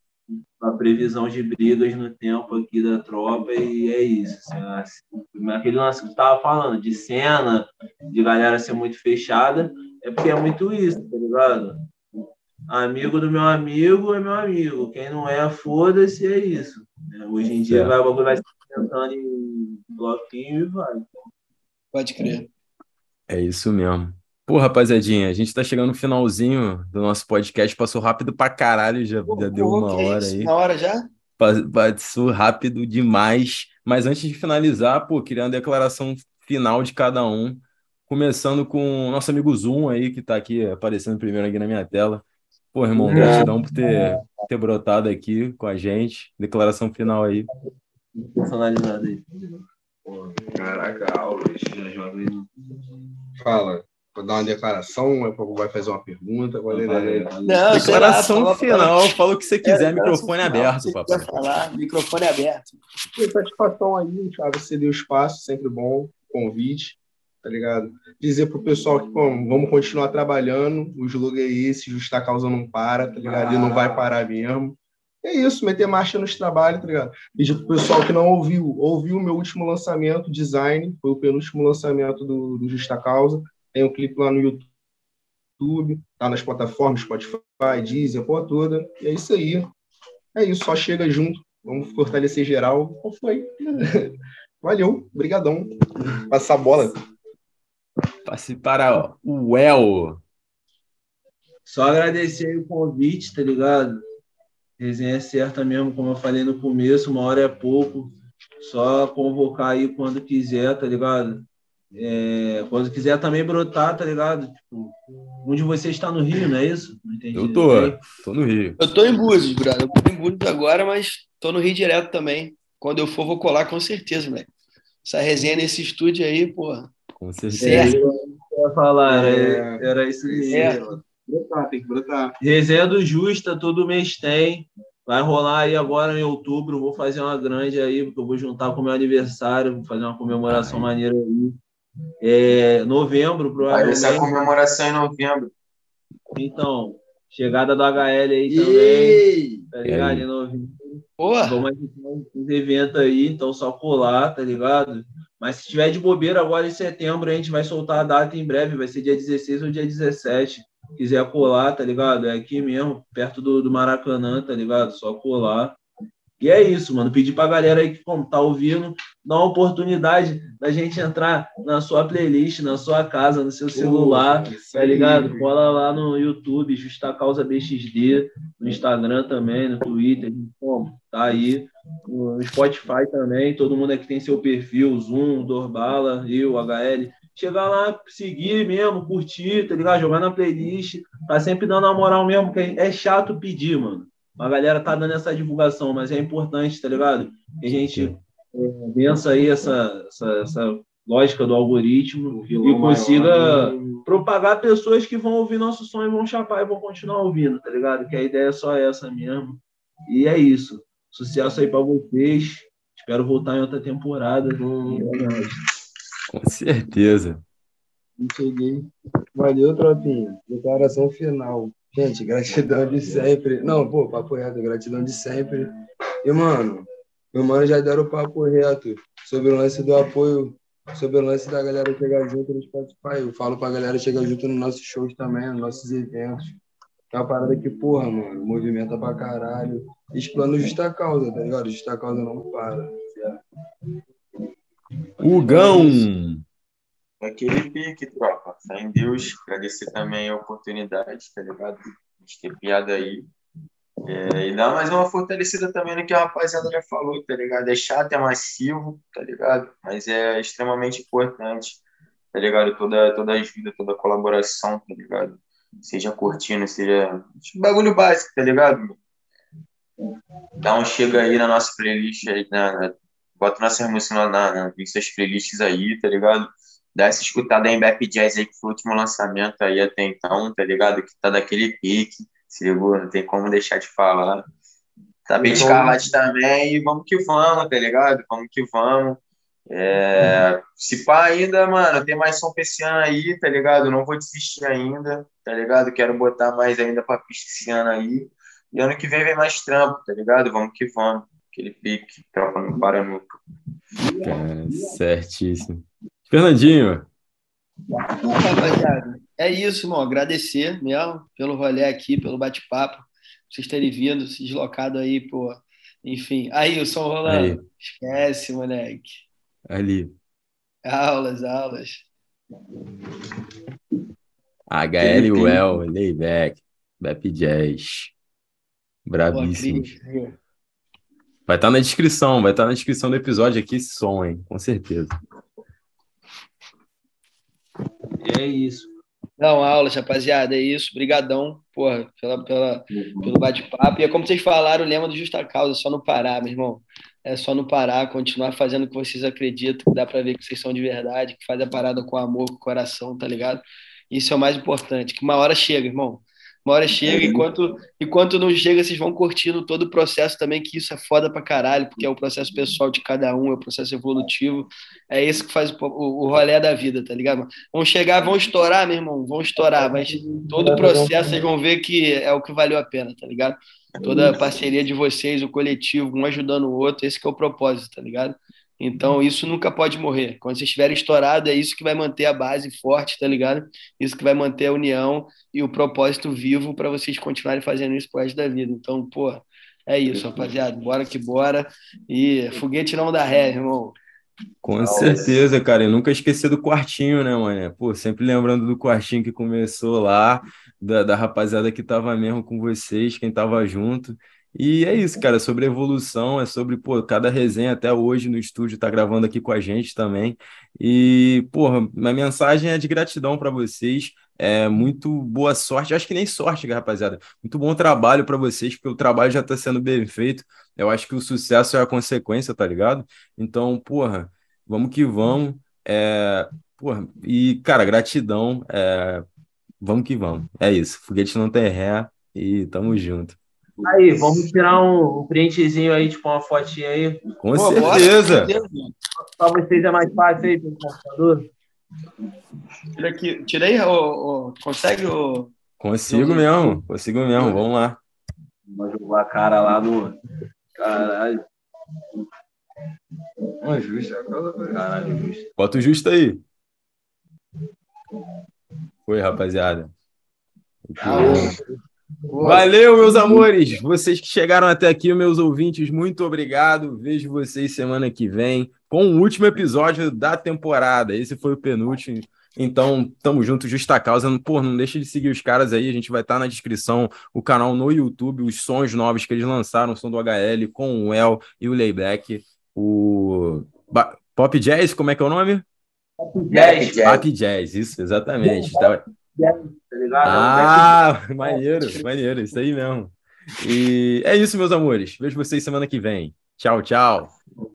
a previsão de brigas no tempo aqui da tropa e é isso. assim, assim, aquele lance que tu tava falando, de cena, de galera ser muito fechada, é porque é muito isso, tá ligado? Amigo do meu amigo é meu amigo. Quem não é, foda-se, é isso. né? Hoje em dia vai, o bagulho vai se sentando em bloquinho e vai. Pode crer. É isso mesmo. Pô, rapaziadinha, a gente tá chegando no finalzinho do nosso podcast. Passou rápido pra caralho, já, já deu Pô, uma hora isso? aí. Uma hora já? Pa- Passou rápido demais. Mas antes de finalizar, pô, queria uma declaração final de cada um. Começando com o nosso amigo Zoom aí, que tá aqui aparecendo primeiro aqui na minha tela. Pô, irmão, gratidão por ter, ter brotado aqui com a gente. Declaração final aí. Personalizado aí. Caraca, aulas. Já joga aí. Fala. Para dar uma declaração, é vai fazer uma pergunta, qual é ideia? Não, declaração lá, final, fala o que você quiser, é, microfone aberto, papai. falar, microfone aberto. Satisfação aí, Thiago, você deu espaço, sempre bom, convite, tá ligado? Dizer pro pessoal que, pô, vamos continuar trabalhando, o jogo é esse, justa causa não para, tá ligado? Ele não vai ah. parar mesmo. É isso, meter marcha nos trabalhos, tá ligado? Pedir pro pessoal que não ouviu, ouviu o meu último lançamento, Design, foi o penúltimo lançamento do, do Justa Causa. Tem um clipe lá no YouTube, tá nas plataformas, Spotify, Deezer, a porra toda. E é isso aí. É isso, só chega junto. Vamos fortalecer geral. Qual foi? <laughs> Valeu, brigadão. Passa a bola. Passe para o El. Só agradecer o convite, tá ligado? Resenha é certa mesmo, como eu falei no começo, uma hora é pouco. Só convocar aí quando quiser, tá ligado? É, quando quiser também brotar, tá ligado? Tipo, um de vocês está no Rio, não é isso? Não entendi. Eu tô, tô no Rio. Eu tô em Búzios, brother. Eu tô em Búzios agora, mas tô no Rio direto também. Quando eu for, vou colar com certeza, moleque. Essa resenha nesse estúdio aí, porra. Com certeza. É, eu ia falar, é, era isso aí. É. Brotar, tem que brotar. Resenha do Justa, todo mês tem. Vai rolar aí agora em outubro. Vou fazer uma grande aí, porque eu vou juntar com o meu aniversário, vou fazer uma comemoração Ai. maneira aí. É, novembro, provavelmente. Vai ser a comemoração em novembro. Então, chegada do HL aí também. Tá ligado? Em novembro. Porra. Vamos um evento aí, então só colar, tá ligado? Mas se tiver de bobeira agora em setembro, a gente vai soltar a data em breve, vai ser dia 16 ou dia 17 quiser colar, tá ligado? É aqui mesmo, perto do, do Maracanã, tá ligado? Só colar. E é isso, mano. Pedir pra galera aí que como tá ouvindo, dar uma oportunidade da gente entrar na sua playlist, na sua casa, no seu celular, uh, tá ligado? Aí, Cola lá no YouTube, Justa Causa BXD, no Instagram também, no Twitter, como? Tá aí. No Spotify também, todo mundo aqui tem seu perfil, Zoom, Dorbala, eu, HL chegar lá, seguir mesmo, curtir, tá ligado? Jogar na playlist, tá sempre dando a moral mesmo, porque é chato pedir, mano. A galera tá dando essa divulgação, mas é importante, tá ligado? Que a gente é, vença aí essa, essa, essa lógica do algoritmo e consiga propagar pessoas que vão ouvir nosso som e vão chapar e vão continuar ouvindo, tá ligado? Que a ideia é só essa mesmo. E é isso. Sucesso aí para vocês. Espero voltar em outra temporada. Hum. Com certeza. Cheguei. Valeu, tropinha. Declaração final. Gente, gratidão de sempre. Não, pô, papo reto, gratidão de sempre. E, mano, meu mano já deram o papo reto sobre o lance do apoio, sobre o lance da galera chegar junto no Spotify. Eu falo pra galera chegar junto nos nossos shows também, nos nossos eventos. É uma parada que, porra, mano, movimenta pra caralho. Explano justa causa, tá ligado? Justa causa não para. Certo? Hugão! Aquele pique, tropa. Fé em Deus. Agradecer também a oportunidade, tá ligado? De ter piada aí. É, e dar mais uma fortalecida também no que a rapaziada já falou, tá ligado? É chato, é massivo, tá ligado? Mas é extremamente importante, tá ligado? Toda, toda ajuda, toda colaboração, tá ligado? Seja curtindo, seja. Bagulho básico, tá ligado? Dá um chega aí na nossa playlist aí, na, bota nossa música na, na, na suas playlists aí, tá ligado? Dá essa escutada em Bap Jazz aí, que foi o último lançamento aí até então, tá ligado? Que tá daquele pique, se ligou? Não tem como deixar de falar. Tá bem escalado também, e vamos que vamos, tá ligado? Vamos que vamos. É, se pá ainda, mano, tem mais som pra esse ano aí, tá ligado? Não vou desistir ainda, tá ligado? Quero botar mais ainda pra pista esse ano aí. E ano que vem vem mais trampo, tá ligado? Vamos que vamos aquele pique, tropa não para nunca. Cara, certíssimo. Fernandinho. Rapaziada, é isso, irmão. Agradecer mesmo pelo rolê aqui, pelo bate-papo, vocês terem vindo, se deslocado aí, pô. Enfim, aí o som rolando. Aí. Esquece, moleque. Ali. Aulas, aulas. HL Well, Layback, Bap Jazz. Bravíssimo. Vai estar tá na descrição, vai estar tá na descrição do episódio aqui esse som, hein? Com certeza. E é isso. Não, aulas, rapaziada, é isso. Obrigadão, porra, pela, pela, pelo bate-papo. E é como vocês falaram, o lema do Justa Causa, só não parar, meu irmão. É só não parar, continuar fazendo o que vocês acreditam, que dá para ver que vocês são de verdade, que faz a parada com amor, com coração, tá ligado? Isso é o mais importante, que uma hora chega, irmão. Uma hora chega, enquanto, enquanto não chega, vocês vão curtindo todo o processo também, que isso é foda pra caralho, porque é o processo pessoal de cada um, é o processo evolutivo. É isso que faz o, o, o rolê da vida, tá ligado? Vão chegar, vão estourar, meu irmão, vão estourar, mas todo o processo vocês vão ver que é o que valeu a pena, tá ligado? Toda a parceria de vocês, o coletivo, um ajudando o outro, esse que é o propósito, tá ligado? Então, isso nunca pode morrer. Quando vocês estiverem estourado, é isso que vai manter a base forte, tá ligado? Isso que vai manter a união e o propósito vivo para vocês continuarem fazendo isso pro resto da vida. Então, pô, é isso, rapaziada. Bora que bora. E foguete não dá ré, irmão. Com certeza, cara. Eu nunca esqueci do quartinho, né, mano? Pô, sempre lembrando do quartinho que começou lá, da, da rapaziada que tava mesmo com vocês, quem tava junto. E é isso, cara, sobre evolução, é sobre, pô, cada resenha até hoje no estúdio tá gravando aqui com a gente também. E, porra, minha mensagem é de gratidão para vocês. É muito boa sorte, acho que nem sorte, rapaziada. Muito bom trabalho para vocês, porque o trabalho já está sendo bem feito. Eu acho que o sucesso é a consequência, tá ligado? Então, porra, vamos que vamos. É, porra, e, cara, gratidão. É, vamos que vamos. É isso. Foguete não tem ré e tamo junto. Aí, vamos tirar um, um printzinho aí, tipo uma fotinha aí. Com Pô, certeza. Para vocês é mais fácil aí pelo computador. Tira aqui, tira aí, ô, ô, consegue o. Consigo mesmo, consigo mesmo, vamos lá. Vou jogar a cara lá no. Caralho. Não é justo, caralho, justo. Bota o justo aí. Foi, rapaziada. Ah, Valeu, meus amores. Vocês que chegaram até aqui, meus ouvintes, muito obrigado. Vejo vocês semana que vem com o último episódio da temporada. Esse foi o penúltimo. Então, tamo junto, justa causa. Pô, não deixe de seguir os caras aí. A gente vai estar tá na descrição o canal no YouTube, os sons novos que eles lançaram, o som do HL com o El e o Layback. O Pop Jazz, como é que é o nome? Pop Jazz. Pop Jazz, isso, exatamente. Tá tá ligado? Ah, <laughs> maneiro, maneiro, isso aí mesmo. E é isso, meus amores. Vejo vocês semana que vem. Tchau, tchau.